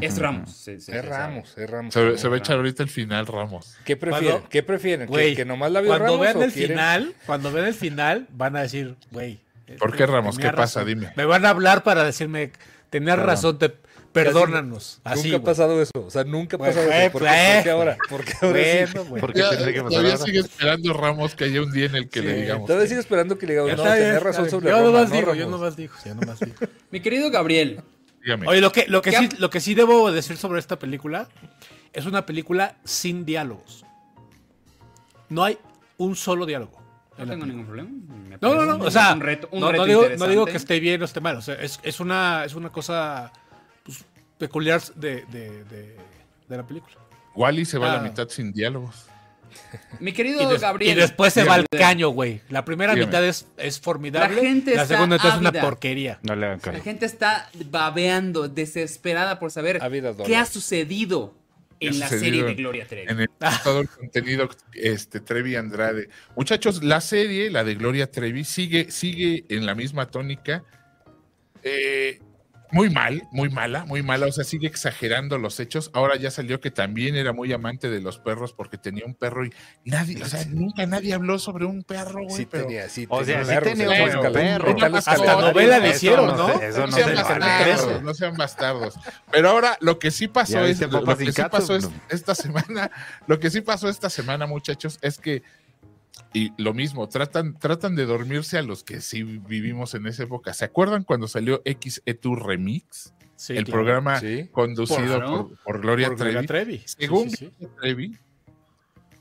Es Ramos. sí, sí, es. Ramos, es Ramos. Se, se va a echar ahorita el final Ramos. ¿Qué prefieren? Cuando- ¿Qué prefieren? ¿Que- ¿Que, nomás la vio cuando Ramos vean el quieren- final, cuando vean el final, van a decir, güey. ¿Por qué, Ramos? ¿Qué pasa? razón. Dime. Me van a hablar para decirme, tenías Perdón. razón, te, perdónanos. Así, nunca ha pasado eso. O sea, nunca ha pasado eso. ¿Por qué, por qué ahora? ¿Por qué ahora sí? Bueno, güey. ¿Por qué Ya- tendría que pasar todavía ahora? sigue esperando Ramos que haya un día en el que Sí, le digamos. Todavía que- sigo esperando que le diga, no, tenés razón sobre Yo nomás ¿no, digo, yo Ramos? nomás digo, yo nomás digo. Mi querido Gabriel, Dígame. Oye, lo que, lo, que ¿Qué sí, lo que sí debo decir sobre esta película es una película sin diálogos. No hay un solo diálogo. no tengo ningún problema. Me No, no, no. O sea, un reto, un no, no digo, no interesante. digo que esté bien o esté mal. O sea, es, es una, es una cosa pues, peculiar de, de, de- de la película. Wally se va a Ah. la mitad sin diálogos. Mi querido Y, des- Gabriel. y después se va al caño, güey. La primera Dígame. mitad es, es formidable. La gente la segunda mitad es una porquería. No le hagan La gente está babeando, desesperada por saber qué ha sucedido ¿Qué en ha la sucedido serie de Gloria Trevi. En el, todo el contenido este, Trevi Andrade. Muchachos, la serie, la de Gloria Trevi, sigue, sigue en la misma tónica. Eh, muy mal, muy mala, muy mala. O sea, sigue exagerando los hechos. Ahora ya salió que también era muy amante de los perros porque tenía un perro y nadie, o sea, nunca nadie habló sobre un perro, güey. Sí pero- tenía, sí O sea, sí perros, tenía un perro. búscalo, Hasta novela le hicieron, no ¿no? sé, Eso no, no sean se bastardos, no sean bastardos. Pero ahora lo que sí pasó ¿Ya es, lo que sí pasó es- esta semana, lo que sí pasó esta semana, muchachos, es que y lo mismo, tratan, tratan de dormirse a los que sí vivimos en esa época. ¿Se acuerdan cuando salió XE2 Remix? Sí, el claro. programa Sí. conducido por, por Gloria Por Trevi. Gloria Trevi. Sí, Según sí, sí. Gloria Trevi,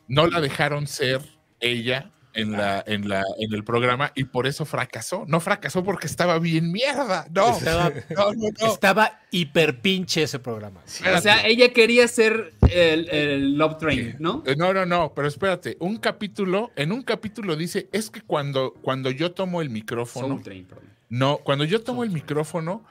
no la dejaron ser ella en, la, en, la, en el programa y por eso fracasó. No fracasó porque estaba bien mierda. No, Estaba, no, no, no. estaba hiper pinche ese programa. O sea, ella quería ser el, el Love Train, ¿no? Eh, No, no, no, pero espérate, un capítulo, en un capítulo dice, es que cuando, cuando yo tomo el micrófono, Soul Train, perdón. no, cuando yo tomo el micrófono,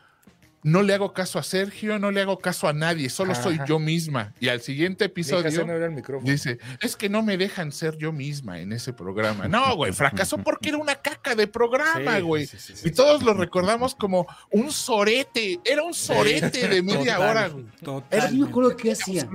no le hago caso a Sergio, no le hago caso a nadie, solo soy yo misma. Y al siguiente episodio el dice, es que no me dejan ser yo misma en ese programa. No, güey, fracasó porque era una caca de programa, Sí, güey. sí, sí, sí, Y todos lo recordamos como un sorete, era un sorete de media Total, hora. güey. Era qué hacía.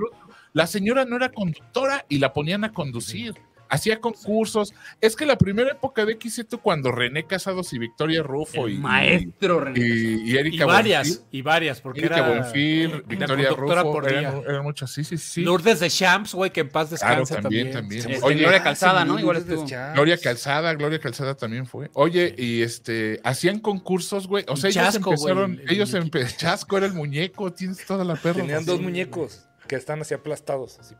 La señora no era conductora y la ponían a conducir. Hacía concursos. Es que la primera época de XZ cuando René Casados y Victoria Rufo El y, maestro René. y, y Y Erika varias, Bonfil, y varias, porque Erika era Bonfil, Victoria Rufo, eran, eran muchas, sí, sí, sí. Lourdes de Champs, güey, que en paz Claro, descanse también, también. también. Este, Oye, Gloria Calzada, ¿no? Igual estuvo. Champs. Gloria Calzada, Gloria Calzada también fue. Oye, y este, hacían concursos, güey. O Y sea, ellos Chasco, empezaron, el- el ellos empe- Chasco era el muñeco, tienes toda la perra. Tenían dos muñecos. Que están así aplastados. Así.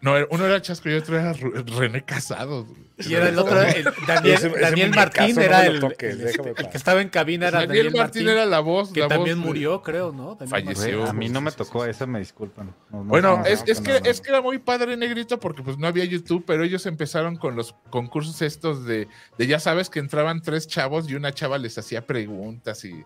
No, uno era Chasco y otro era René Casado. Y era el otro, el Daniel, Ese- ese Daniel Martín era el, toques, el- déjame el paz. que estaba en cabina, era Daniel, Daniel, Martín, Martín, era la voz. que la también voz de- murió, creo, ¿no? Daniel Falleció. Martín. A mí no me tocó esa, me disculpan. No, no, Bueno, no, es, es no, que, no. es que era muy padre Negrito porque pues no había YouTube, pero ellos empezaron con los concursos estos de, de ya sabes que entraban tres chavos y una chava les hacía preguntas y,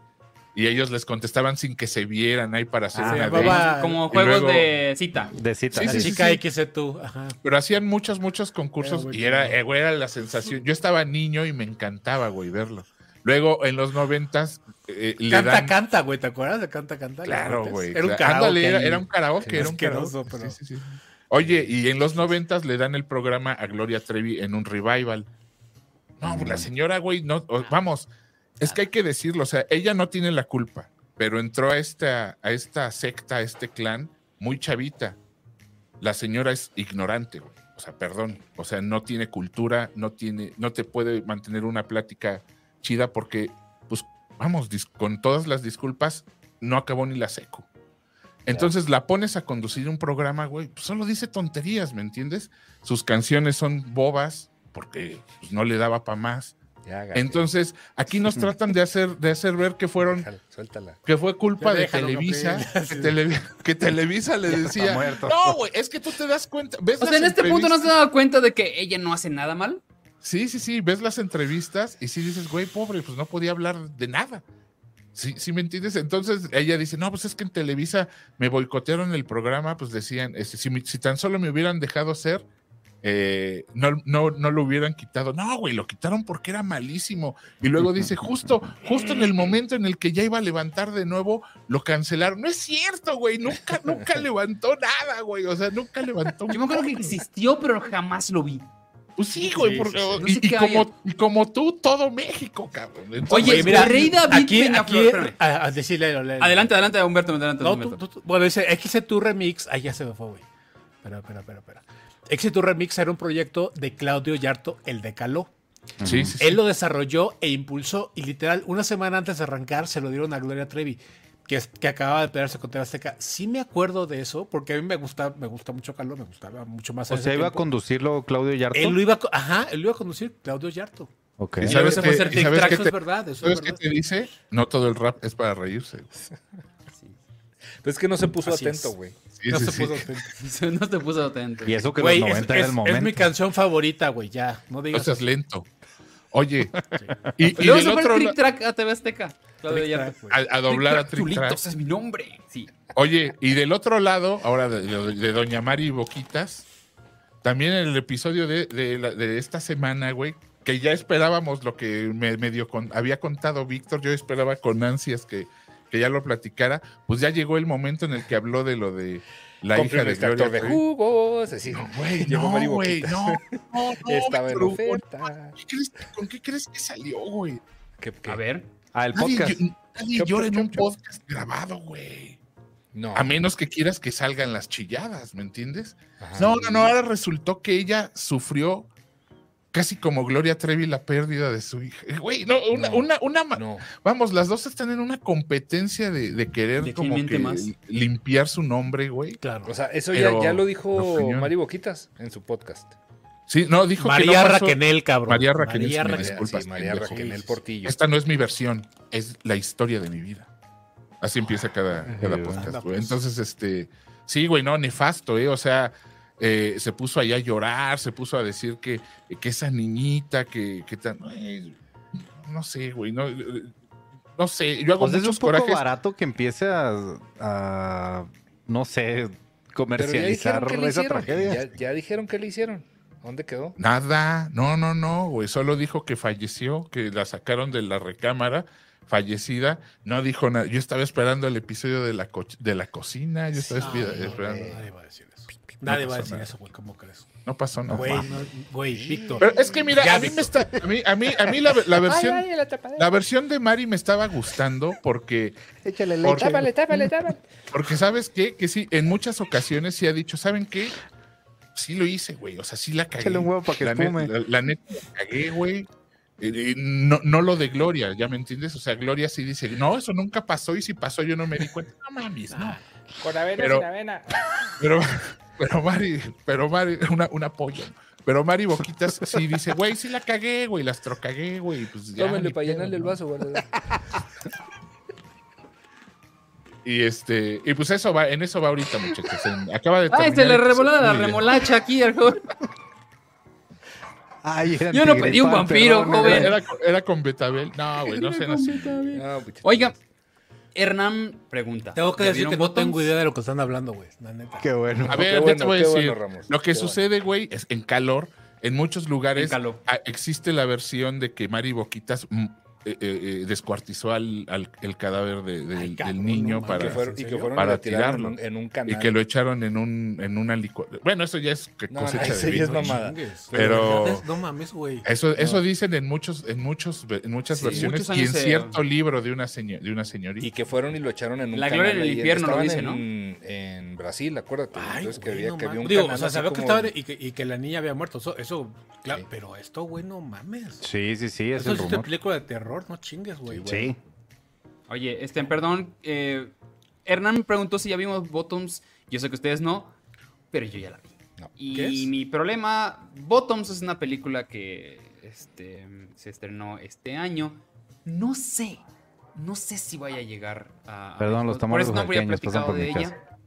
y ellos les contestaban sin que se vieran ahí para hacer Ah, una llamaba- Como juegos luego- de cita. De cita. Sí, La sí, sí, chica tú. Ajá. Pero hacían muchos, muchos concursos Era y era, eh, güey, era la sensación. Yo estaba niño y me encantaba, güey, verlo. Luego, en los noventas, eh, le Canta, dan... canta, güey, ¿te acuerdas de Canta, canta? Claro, güey. Era un claro. karaoke. Ándale, era, era un karaoke, era un asqueroso, karaoke. pero- Sí, sí, sí. Oye, y en los noventas le dan el programa a Gloria Trevi en un revival. No, pues la señora, güey, no, vamos, es que hay que decirlo, o sea, ella no tiene la culpa, pero entró a esta, a esta secta, a este clan, muy chavita. La señora es ignorante. O sea, perdón, o sea, no tiene cultura, no tiene, no te puede mantener una plática chida porque, pues, vamos, con todas las disculpas, no acabó ni la seco. Entonces la pones a conducir un programa, güey, pues solo dice tonterías, ¿me entiendes? Sus canciones son bobas porque pues, no le daba para más. Ya, Entonces, aquí nos tratan de hacer, de hacer ver que fueron, suéltala. que fue culpa Ya de déjalo, Televisa, que, Tele- que Televisa le decía, muerto. no, güey, es que tú te das cuenta, ves O sea, en este punto no se dado cuenta de que ella no hace nada mal. Sí, sí, sí, ves las entrevistas y sí dices, güey, pobre, pues no podía hablar de nada. Sí, sí, ¿me entiendes? Entonces ella dice, no, pues es que en Televisa me boicotearon el programa, pues decían, este, si, si tan solo me hubieran dejado ser, eh, no, no, no lo hubieran quitado. No, güey, lo quitaron porque era malísimo. Y luego dice, justo, justo en el momento en el que ya iba a levantar de nuevo, lo cancelaron. No es cierto, güey, nunca, nunca levantó nada, güey. O sea, nunca levantó. Yo me acuerdo que existió, pero jamás lo vi. Pues sí, güey, porque- sí, sí. No y, sé y como, y como tú, todo México, cabrón. Entonces, Oye, mira, Rey David aquí, aquí, a, a decirle. Adelante, adelante, Humberto. Adelante, No, Humberto. tú- tú- tú- bueno, dice XC tu Remix. Ahí ya se me fue, güey. Espera, espera, espera, espera. Tu Remix era un proyecto de Claudio Yarto, el de Caló. sí, sí, sí. Él lo desarrolló e impulsó y literal una semana antes de arrancar se lo dieron a Gloria Trevi, que, que acababa de pelearse con Azteca. Sí me acuerdo de eso porque a mí me gusta, me gusta mucho Caló, me gustaba mucho más. O sea, iba a conducirlo Claudio Yarto. Él lo iba a, ajá, él lo iba a conducir Claudio Yarto. Ok. Y sabes sabes te- es verdad, eso es ¿Sabes qué verdad. te dice? No todo el rap es para reírse. Pero es que no se puso Así atento, es. güey. Sí, No sí, se sí. pudo atento. no te puso atento. Y eso que Güey, los es, 90 era es- el es momento. mi canción favorita, güey, ya. No digas. seas lento. Oye, y, y Luego del se fue otro el la- Trick Track a TV Azteca. Track, a, a doblar a Trick Track es mi nombre. Sí. Oye, y del otro lado, ahora de, de- de Doña Mari Boquitas, también en el episodio de, de esta semana, güey, que ya esperábamos lo que me medio con, había contado Víctor, yo esperaba con ansias que, que ya lo platicara, pues ya llegó el momento en el que habló de lo de la hija de Gloria de jugos. Así, Güey, llegó no, güey, Boquitas. no, no, no, Estaba en Víctor, oferta. ¿qué crees- ¿Con qué crees que salió, güey? ¿Qué- qué? A ver. Ah, el Nadie, podcast. nadie ¿Qué- llora en un podcast grabado, güey. No. A menos que quieras que salgan las chilladas, ¿me entiendes? Ajá. No, no, no, ahora resultó que ella sufrió casi como Gloria Trevi la pérdida de su hija. Eh, Güey, no, una, No. una, una No. vamos, las dos están en una competencia de, de querer ¿De quién como que más? limpiar su nombre, güey. Claro. O sea, eso ya, ya lo dijo. Mari Boquitas en su podcast. Sí, no, dijo que María no pasó- Raquenel, cabrón. María Raquenel, María Raquenel. disculpas, sí, María. Raquenel Portillo. Esta no es mi versión, es la historia de mi vida. Así empieza cada, cada podcast, güey. pues. Entonces, este, sí, güey, no, nefasto, ¿eh? O sea, eh, se puso ahí a llorar, se puso a decir que, que esa niñita, que, que tan, no sé, güey, no, no sé, yo hago O sea, es un muchos poco corajes. barato que empiece a, a, no sé, comercializar esa tragedia. Ya, ya dijeron que le hicieron. ¿Dónde quedó? Nada, no, no, no, güey, solo dijo que falleció, que la sacaron de la recámara, fallecida, no dijo nada. Yo estaba esperando el episodio de la, co- de la cocina, yo estaba espi- No, esperando. güey, Nadie va a decir eso. Nadie va a pasó decir nada. eso, güey. ¿Cómo crees? No pasó nada. Güey, no, güey, Víctor. Pero es que mira, Ya, a mí Víctor. me está, a mí, a mí, a mí la, la versión, la versión de Mari me estaba gustando porque, Échale Porque- Tápale, tápale, tápale. porque sabes qué, que sí, en muchas ocasiones sí ha dicho, ¿saben qué? Sí lo hice, güey, o sea, sí la cagué. Échale un huevo para que la, net- la- la neta la cagué, güey. Eh, eh, no, no lo de Gloria, ¿ya me entiendes? O sea, Gloria sí dice, no, eso nunca pasó y si pasó yo no me di cuenta. No mames, no. Con avena, Pero- sin avena. Pero, pero Mari, pero Mari, una, un apoyo. Pero Mari Boquitas sí dice, güey, sí la cagué, güey, la cagué, güey. Pues ya, para llenarle el vaso, ¿verdad? Y este, y pues eso va, en eso va ahorita, muchachos. en- acaba de Ay, se le revoló la remolacha aquí al joven. Ay, era Yo no pedí un vampiro, joven. Era, con- era con Betabel. No, güey, no sean así. No. Oiga, Hernán pregunta. Tengo que ¿ya decir que no tengo idea de lo que están hablando, güey. La neta. Qué bueno. A Qué ver, ya bueno, te voy a qué decir. bueno, Ramos, lo que qué sucede, güey, es en calor. En muchos lugares En ah, existe la versión de que Mari Boquitas eh, eh, descuartizó al, al- el cadáver de- del- Ay, del cabrón, niño no para, que fueron, ¿en y que fueron Para tirarlo. en un, en un y canal. que lo echaron en un en una licuadora. Bueno, eso ya es que No, cosecha no, de ya es vino. mamada. Chingues. Pero-. No mames, güey. Eso, eso dicen en muchos, en muchos, en muchas Sí, versiones y en se- cierto libro de una seño- de una señorita. Y que fueron y lo echaron en un La canal. gloria en el ahí, infierno lo dice, en, en Brasil, acuérdate. Ay, Entonces que había, no que había un. Digo, canal o sea, sabía que estaba y que, y que la niña había muerto. Eso, eso claro, Sí. pero esto, güey, no mames. Sí, sí, sí, es Eso el rumor. película de terror, no chingues, güey. Sí. Oye, este, perdón. eh, Hernán me preguntó si ya vimos Bottoms. Yo sé que ustedes no, pero yo ya la vi. No. Y ¿Qué es? mi problema, Bottoms es una película que este, se estrenó este año. No sé, no sé si vaya a llegar a... a Perdón, los Por tamales eso no pasan por de mi ella. casa.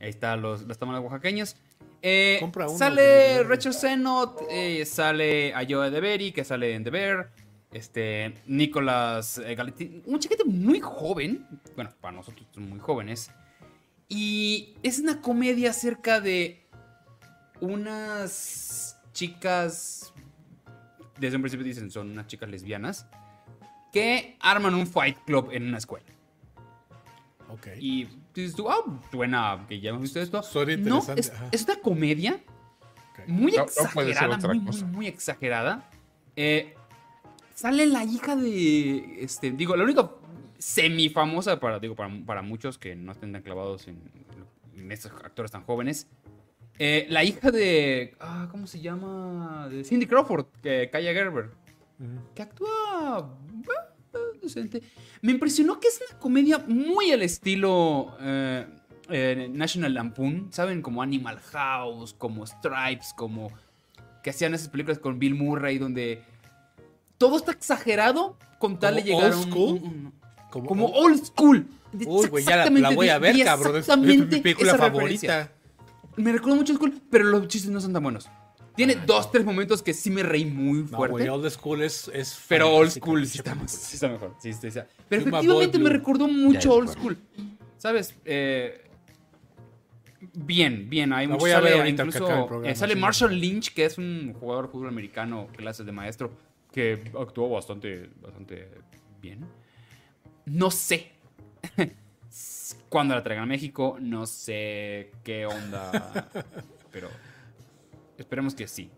Ahí están los, los tamales oaxaqueños. Eh, Compra uno, sale. Rachel Sennott, eh, sale Ayoa Berry, que sale en The Bear. Este, Nicolás eh, Galetti, un chiquito muy joven. Bueno, para nosotros son muy jóvenes. Y es una comedia acerca de unas chicas. Desde un principio dicen son unas chicas lesbianas. Que arman un fight club en una escuela. Ok. Y dices tú, ah, suena que ya hemos visto esto. Suena No, es, es una comedia Ok. muy No, no puede ser exagerada, otra muy, muy, cosa. muy exagerada. Eh, sale la hija de, este, digo, la única semifamosa para, digo, para, para muchos que no estén tan clavados en, en estos actores tan jóvenes. eh, la hija de, ah, ¿cómo se llama? De Cindy Crawford, que Kaya Gerber que actúa decente. Me impresionó que es una comedia muy al estilo eh, eh, National Lampoon, ¿saben? Como Animal House, como Stripes, como que hacían esas películas con Bill Murray donde todo está exagerado con tal de ¿Como llegar a old un- school? un- un- Como, como old school. Uy, güey, ya la, voy a ver, cabrón. Es mi película referencia. favorita. Me recuerda mucho a School, pero los chistes no son tan buenos. Tiene dos, tres momentos que sí me reí muy No, fuerte. güey, old school es. es Pero old school sí está, película. sí está mejor. Sí, sí, sí. Pero efectivamente me recordó mucho old recuerdo. school. ¿Sabes? Eh, bien, bien. Hay mucho, voy a ver sale incluso, eh, sale. Marshall Lynch, que es un jugador de fútbol americano, clases de maestro, que actuó bastante, bastante bien. No sé. Cuando la traigan a México, no sé qué onda. pero esperemos que sí.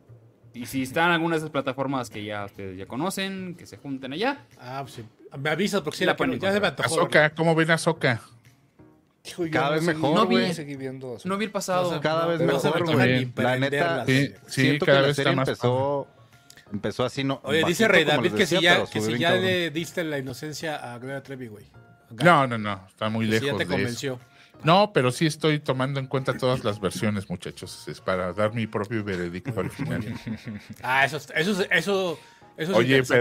Y si están en alguna de esas plataformas que ya ustedes ya conocen, que se junten allá, Ah, pues sí. Me avisas porque sí La la pueden ya se me antojó. Azoka, ¿cómo ven a Azoka? Cada vez mejor, No vi- no seguí viendo. no vi el pasado. Cada vez mejor, güey. La neta, güey. Sí, sí, Siento cada que la vez serie está más. empezó, empezó así, no. Oye, dice bajito, Rey David que si ya, que si ya le diste la inocencia a Gloria Trevi, güey. No, no, no, está muy Que si lejos ya te de eso. convenció. No, pero sí estoy tomando en cuenta todas las versiones, muchachos. Es para dar mi propio veredicto al final. Ah, eso, eso, eso, eso es Oye, interesante,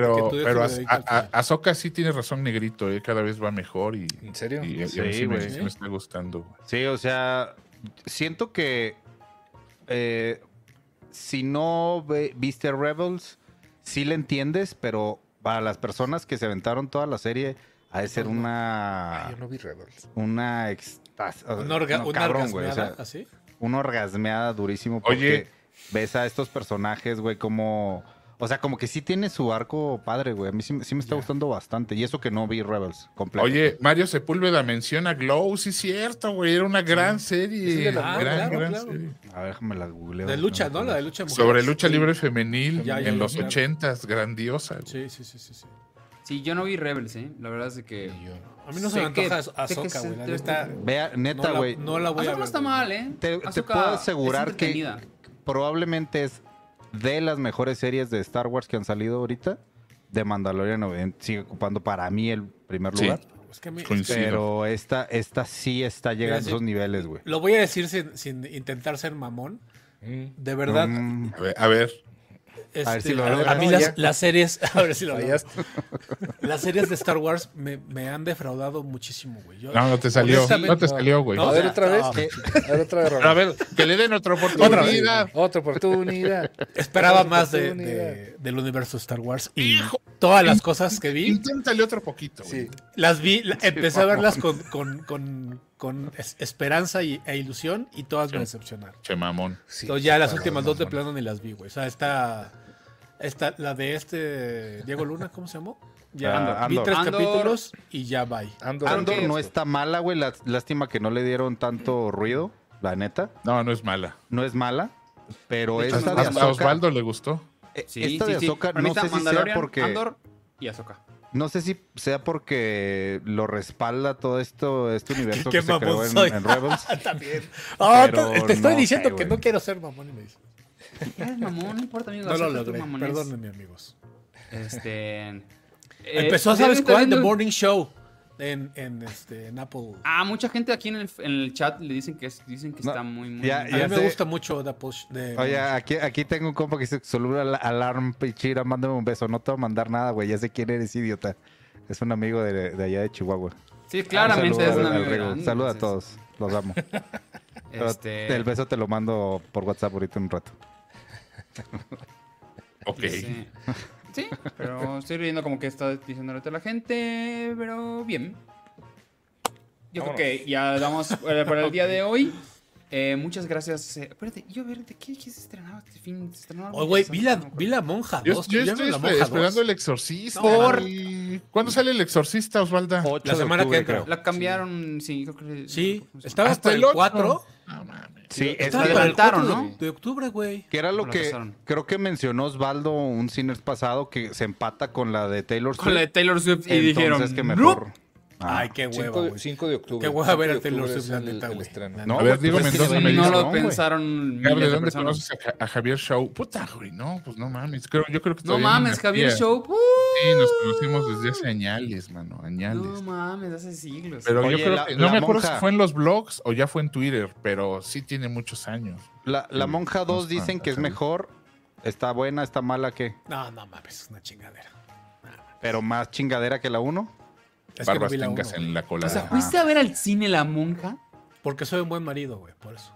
pero, pero. Azoka sí tiene razón, negrito, ¿eh? cada vez va mejor y, ¿En serio? y- y a mí Sí, sí, me, güey. sí me está gustando. güey. Sí, o sea, siento que eh, si no ve- viste Rebels, sí le entiendes, pero para las personas que se aventaron toda la serie, ha de ser Ay, una. yo no vi Rebels. Una extas- Una, orga, no, una cabrón, güey, o orgasmeada, sea, ¿así? una orgasmeada durísimo porque Oye. ves a estos personajes, güey, como... O sea, como que sí tiene su arco padre, güey. A mí sí, sí me está gustando bastante. Y eso que no vi Rebels completo. Oye, Mario Sepúlveda menciona Glow, sí es cierto, güey, era una gran serie. Sí, la- Ah, gran, claro, gran claro. serie. A ver, déjame la googleo. De lucha, ¿no? La de lucha de mujeres. Sobre lucha libre femenil Ya, ya, en ya, los claro. ochentas, grandiosa. güey. Sí, sí, sí, sí. sí. Sí, yo no vi Rebels, ¿eh? La verdad es de que... A mí no Sé se me que- antoja Azoka, güey. Te- Vea, no neta, la, güey. no la voy a Asuka ver. no está mal, ¿eh? Te, te puedo es asegurar que probablemente es de las mejores series de Star Wars que han salido ahorita. De Mandalorian sigue ocupando para mí el primer Sí. lugar. Es que a mí- Coincido. Pero esta, esta sí está llegando a sí. esos niveles, güey. lo voy a decir sin, sin intentar ser mamón. De verdad, Mm, A ver, a ver, este, a ver si lo a, a mí las, series, a ver si lo. Las series de Star Wars me, me han defraudado muchísimo, güey. Yo- no, no te salió, no te salió, güey. No, A ver otra vez. A ver otra vez, a ver, que le den otra Otra vez. oportunidad. Otra oportunidad. Esperaba Otra más de, oportunidad. de- del universo Star Wars y todas las cosas que vi, Inténtale otro poquito, güey. Sí. las vi, la- empecé a verlas con, con, con, con es- esperanza y, e ilusión y todas me decepcionaron. Che mamón. Sí, Entonces ya las últimas dos de plano ni las vi, güey. O sea, esta, esta, la de este Diego Luna, ¿cómo se llamó? Ya Ah, vi Andor. tres Andor. capítulos y ya bye. Andor, Andor no está mala, güey. Lástima que no le dieron tanto ruido, la neta. No, no es mala. No es mala. Pero De hecho, esta no de es A mala. Ahsoka, Osvaldo le gustó. eh, Sí, esta sí, de sí. Ahsoka, mí no está sé si sea porque... Andor y Ahsoka. No sé si sea porque lo respalda todo esto, este universo Qué que se creó mamón en, Rebels. También. Ah, te, te estoy no diciendo sé, que no quiero ser mamón y me dices. Eres mamón, no importa, amigo. No lo logré. Perdónenme, amigos. Este. eh, Empezó, ¿sí ¿sabes cuál? The Morning Show. En, en, este, en Apple. Ah, mucha gente aquí en el, en el chat le dicen que, es- dicen que No, está muy, muy. ya- a mí me gusta mucho Apple. De- Oye, aquí, aquí tengo un compa que dice Solura al- Alarm Pichira, mándame un beso. No te voy a mandar nada, güey. Ya sé quién eres, idiota. Es un amigo de, de allá de Chihuahua. Sí, claramente Un es saludo Rigo. ¿no? Saluda a todos. Los amo. Este, El beso te lo mando por WhatsApp ahorita en un rato. Ok. Sí. Sí, pero estoy viendo como que está diciendo ahorita la gente, pero bien. Yo creo que ya damos para, para el día de hoy. Eh, muchas gracias. eh, espérate, yo a ver, ¿de qué, qué se estrenaba este fin? ¿Se estrenaba Oh, güey, vi la, No vi la monja. Yo, dos. yo ¿Ya estoy monja esperando dos? el exorcista. Por-. ¿Cuándo sale el exorcista, Osvalda? 8 La semana que octubre, entra. creo. La cambiaron, sí, creo que. Sí, estaba Hasta hasta el el ocho. 4. No mames. Sí, el adelantaron, 4 ¿no? de, octubre, güey. que era lo que creo que mencionó Osvaldo un cines pasado que se empata con la de Taylor Swift. Con la de Taylor Swift y Entonces dijeron. que mejor. Ah. Ay, qué hueva, 5 de, güey. 5 de octubre. Qué hueva 5 ver a Taylor Swift, la el- neta, güey. No, A ver, Diego Mendoza me no lo pensaron. Gabriel, miles de ¿de dónde conoces a, Ja- a Javier Shaw? Puta, güey, no, pues no mames. Creo, yo creo que No mames. Javier Show. uh, Sí, nos conocimos desde hace añales, mano, añales. No mames, hace siglos. pero Oye, yo creo la- que, no la me acuerdo monja. si fue en los blogs o ya fue en Twitter, pero sí tiene muchos años. La, la Sí, Monja 2 vamos dicen que es mejor. Está buena, está mala, ¿qué? No, no mames, es una chingadera. Pero más chingadera que la 1. Es que no Barbas tengas uno, en la cola. o sea, ¿fuiste a ver al cine La Monja? Porque soy un buen marido, güey, por eso.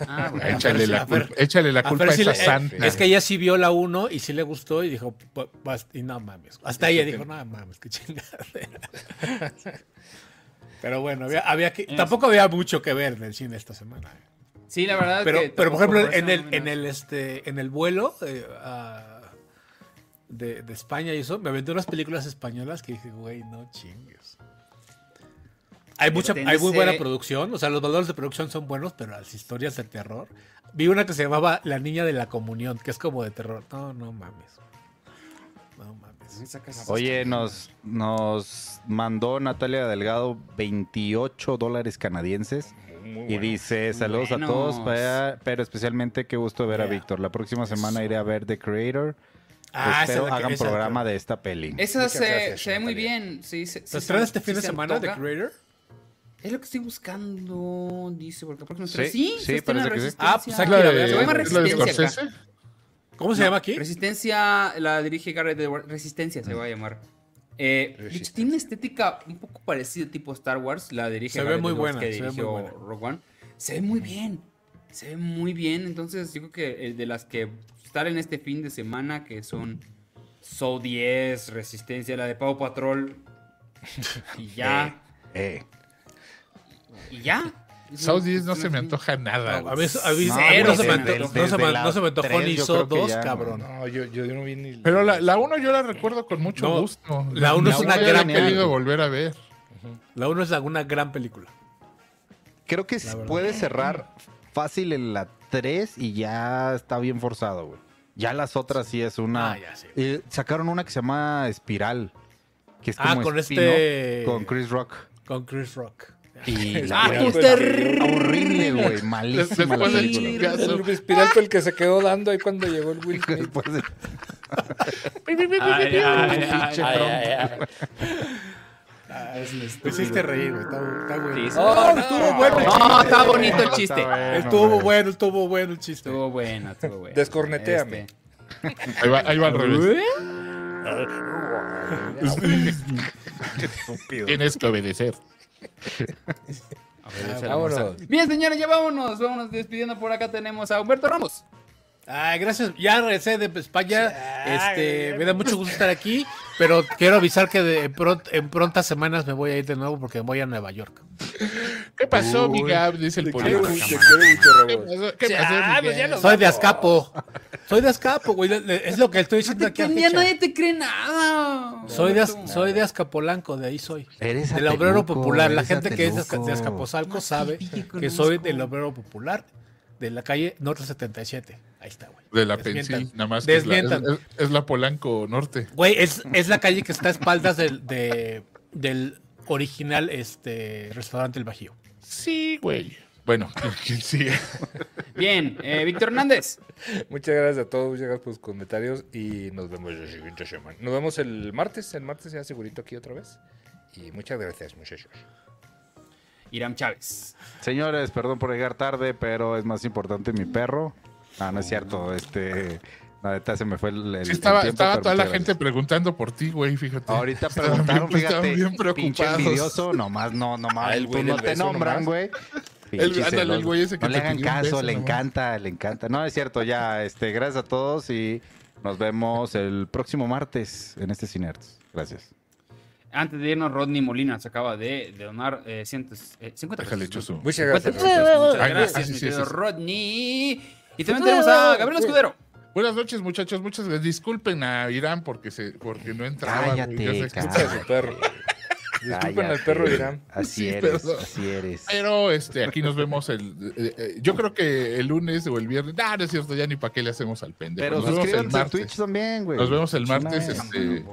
Ah, güey. échale, la ver. culpa, échale la A culpa a si esa le- eh, santa. es que ella sí vio la 1 y sí le gustó y dijo, "Pu- vas- y no mames. Hasta ella dijo, no mames, qué chingadera. Pero bueno, había, había que, tampoco había mucho que ver en el cine esta semana. Sí, la verdad. Pero, que pero por ejemplo, en el, no en el, este, en el vuelo eh, de, de España y eso, me aventé unas películas españolas que dije, güey, no chingues. Hay mucha, hay muy buena producción, o sea, los valores de producción son buenos, pero las historias de terror. Vi una que se llamaba La Niña de la Comunión, que es como de terror. No, no mames. No mames. Oye, nos, nos mandó Natalia Delgado 28 dólares canadienses. Y dice, saludos a todos, pero, pero especialmente qué gusto ver a. Víctor. La próxima semana iré a ver The Creator. Ah, Espero es hagan programa de esta peli. Esa se, gracias, se ve muy bien. Sí, se, ¿Se sí se- este fin sí de se semana, The. Creator? Es lo que estoy buscando, dice, porque la próxima Sí, Sí, sí, parece que sí. Resistencia. Ah, pues ¿Es aquí la la de, veo. Se llama es la de Resistencia acá. ¿Cómo se No, llama aquí? Resistencia, la dirige Garrett Edwards. Resistencia se va a llamar. Eh, de hecho, Resistencia. tiene una estética un poco parecida tipo Star Wars. La dirige Se ve muy Edwards, buena, que se ve muy dirigió buena. Rogue One. Se ve muy bien. Se ve muy bien. Entonces, yo creo que eh, de las que estar en este fin de semana, que son So 10, Resistencia, la de Pau Patrol. Y ya. Eh, Y ya. South 10 no se me antoja nada. A mí, a mí- No, a mí no, se me antojó, desde no, se me, no se me antojó ni dos, ya, cabrón. No, yo, yo no vi ni. Pero la, la 1 yo la recuerdo con mucho No, gusto. la uno es una gran película. volver a ver. La 1 es una gran película. creo que puede cerrar fácil en la 3 y ya está bien forzado, güey. Ya las otras sí es una... Ah, ya, sí. Eh, sacaron una que se llama Espiral. Que es Ah, como con este- Con Chris Rock. Con Chris Rock. Y Ah, la te- horrible, güey. Malísima la película. El espiral fue el que se quedó dando ahí cuando llegó el Will Smith. Me hiciste reír, güey. Está, está bueno. Sí, sí. Oh, estuvo bueno. No, está bonito el chiste. Estuvo bueno, estuvo bueno el chiste. Estuvo bueno, estuvo bueno. Descornetéame. Este, Ahí va, ahí va al revés. Tienes que obedecer. a ver, esa la vamos a- Vámonos. Bien, señores, ya vámonos. Vámonos despidiendo. Por acá tenemos a Humberto Ramos. Ay, gracias. Ya regresé de España. Este, me da mucho gusto estar aquí, pero quiero avisar que de- en, pront- en prontas semanas me voy a ir de nuevo porque voy a Nueva York. ¿Qué pasó, mi Gab? Dice el mucho, ¿Qué pasó, ¿Qué pasó, mi Gab? Soy de Azcapo. Soy de Azcapo, güey. Es lo que estoy diciendo aquí. a Ya nadie te cree nada. Soy de, soy de Azcapolanco, de ahí soy. Eres Del obrero popular. La gente que es de, Azca- ateluco. de Azcapotzalco sabe que soy del obrero popular de la calle Norte 77. Ahí está, güey. De la. Pensil, nada más. que es la, Desmientan. es, es- es la Polanco Norte. Güey, es, es la calle que está a espaldas del, de- del original este, restaurante El Bajío. Sí, güey. Bueno, ¿quién sigue? Bien, eh, Víctor Hernández. Muchas gracias a todos, muchas gracias por sus comentarios y nos vemos la siguiente semana. Nos vemos el martes, el martes ya segurito aquí otra vez. Y muchas gracias, muchachos. Iram Chávez. Señores, perdón por llegar tarde, pero es más importante mi perro. Ah, no es cierto, este... La neta se me fue el, el- Sí, estaba, el tiempo, estaba toda la gente preguntando por ti, güey, fíjate. Ahorita preguntaron, bien- fíjate, bien pinche envidioso, nomás, no, nomás, Ah, el tú güey no te nombran, nomás. güey. El- ándale, el güey ese que No le te hagan pidió un caso, beso le nomás. encanta, le encanta. No, es cierto, ya, este, gracias a todos y nos vemos el próximo martes en este Cinerts. Gracias. Antes de irnos, Rodney Molina se acaba de, de donar eh, cientos, eh, 50 Déjale pesos. hecho su. Muchas 50 gracias. Muchas gracias, sí, mi sí, querido sí, sí. Rodney. Y también tenemos a Gabriel Escudero. Buenas noches, muchachos. Muchas gracias. Disculpen a Irán porque se, porque no entraba. Cállate, ya que- Escucha su perro. Disculpen al perro Irán. Así Sí, eres, perdón. así eres. Pero este, aquí nos vemos el. eh, eh, yo creo que el lunes o el viernes. No, no es cierto, ya ni para qué le hacemos al pendejo. Pero nos vemos el suscríbanse a martes. Twitch también, güey. Nos vemos el martes. Este,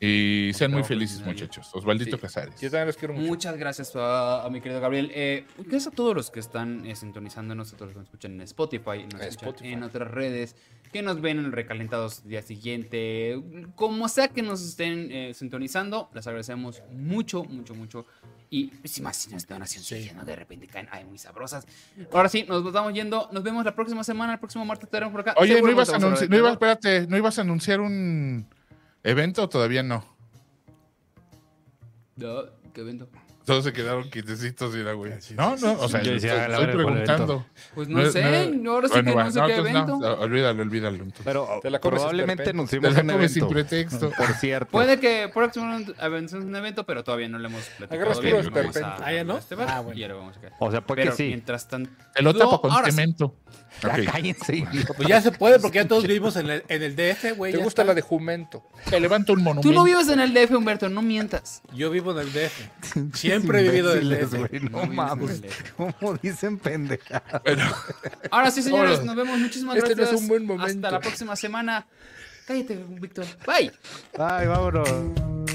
y sean muy felices, muchachos. Osvaldito Sí. Casares. Yo también los quiero mucho. Muchas gracias a, a mi querido Gabriel. Eh, gracias a todos los que están eh, sintonizándonos, a todos los que nos escuchan en Spotify, nos escuchan Spotify. en otras redes, que nos ven en recalentados día siguiente, como sea que nos estén eh, sintonizando, les agradecemos mucho, mucho, mucho. Y si más si nos están haciendo ¿no? de repente caen ay, muy sabrosas. Ahora sí, nos estamos yendo. Nos vemos la próxima semana, el próximo martes estaremos por acá. Oye, ¿no ibas, a anunciar, no ibas, espérate, ¿no ibas a anunciar un evento o todavía. No, ¿Qué evento? Todos se quedaron quietecitos y era, güey. No, no, o sea, Yo decía, estoy, la el preguntando. Pues no, sé, ahora sí bueno, que va, no sé qué evento. no, olvídalo, olvídalo. entonces. Pero Te la probablemente anunciamos la un comes sin evento. pretexto. Por cierto. Puede que próximamente avancemos un evento, pero todavía no le hemos platicado Agarras bien. Vamos a-. Ah, ¿ya no? este Ah, bueno. y ahora vamos a caer. O sea, puede Pero que sí. mientras tanto... Te lo No, tapo con sí. Ya Ok. cállense. Pues ya se puede porque ya todos vivimos en el, en el DF, güey. ¿Te gusta está. la de Jumento? Te levanto un monumento. Tú no vives en el DF, Humberto, no mientas. Yo vivo en el DF. Siempre he vivido en el DF. güey, No mames. ¿Cómo dicen pendeja? Bueno, Ahora sí, señores, nos vemos. Muchísimas Este no es gracias. un buen momento. Hasta la próxima semana. Cállate, Víctor. Bye. Ay, vámonos.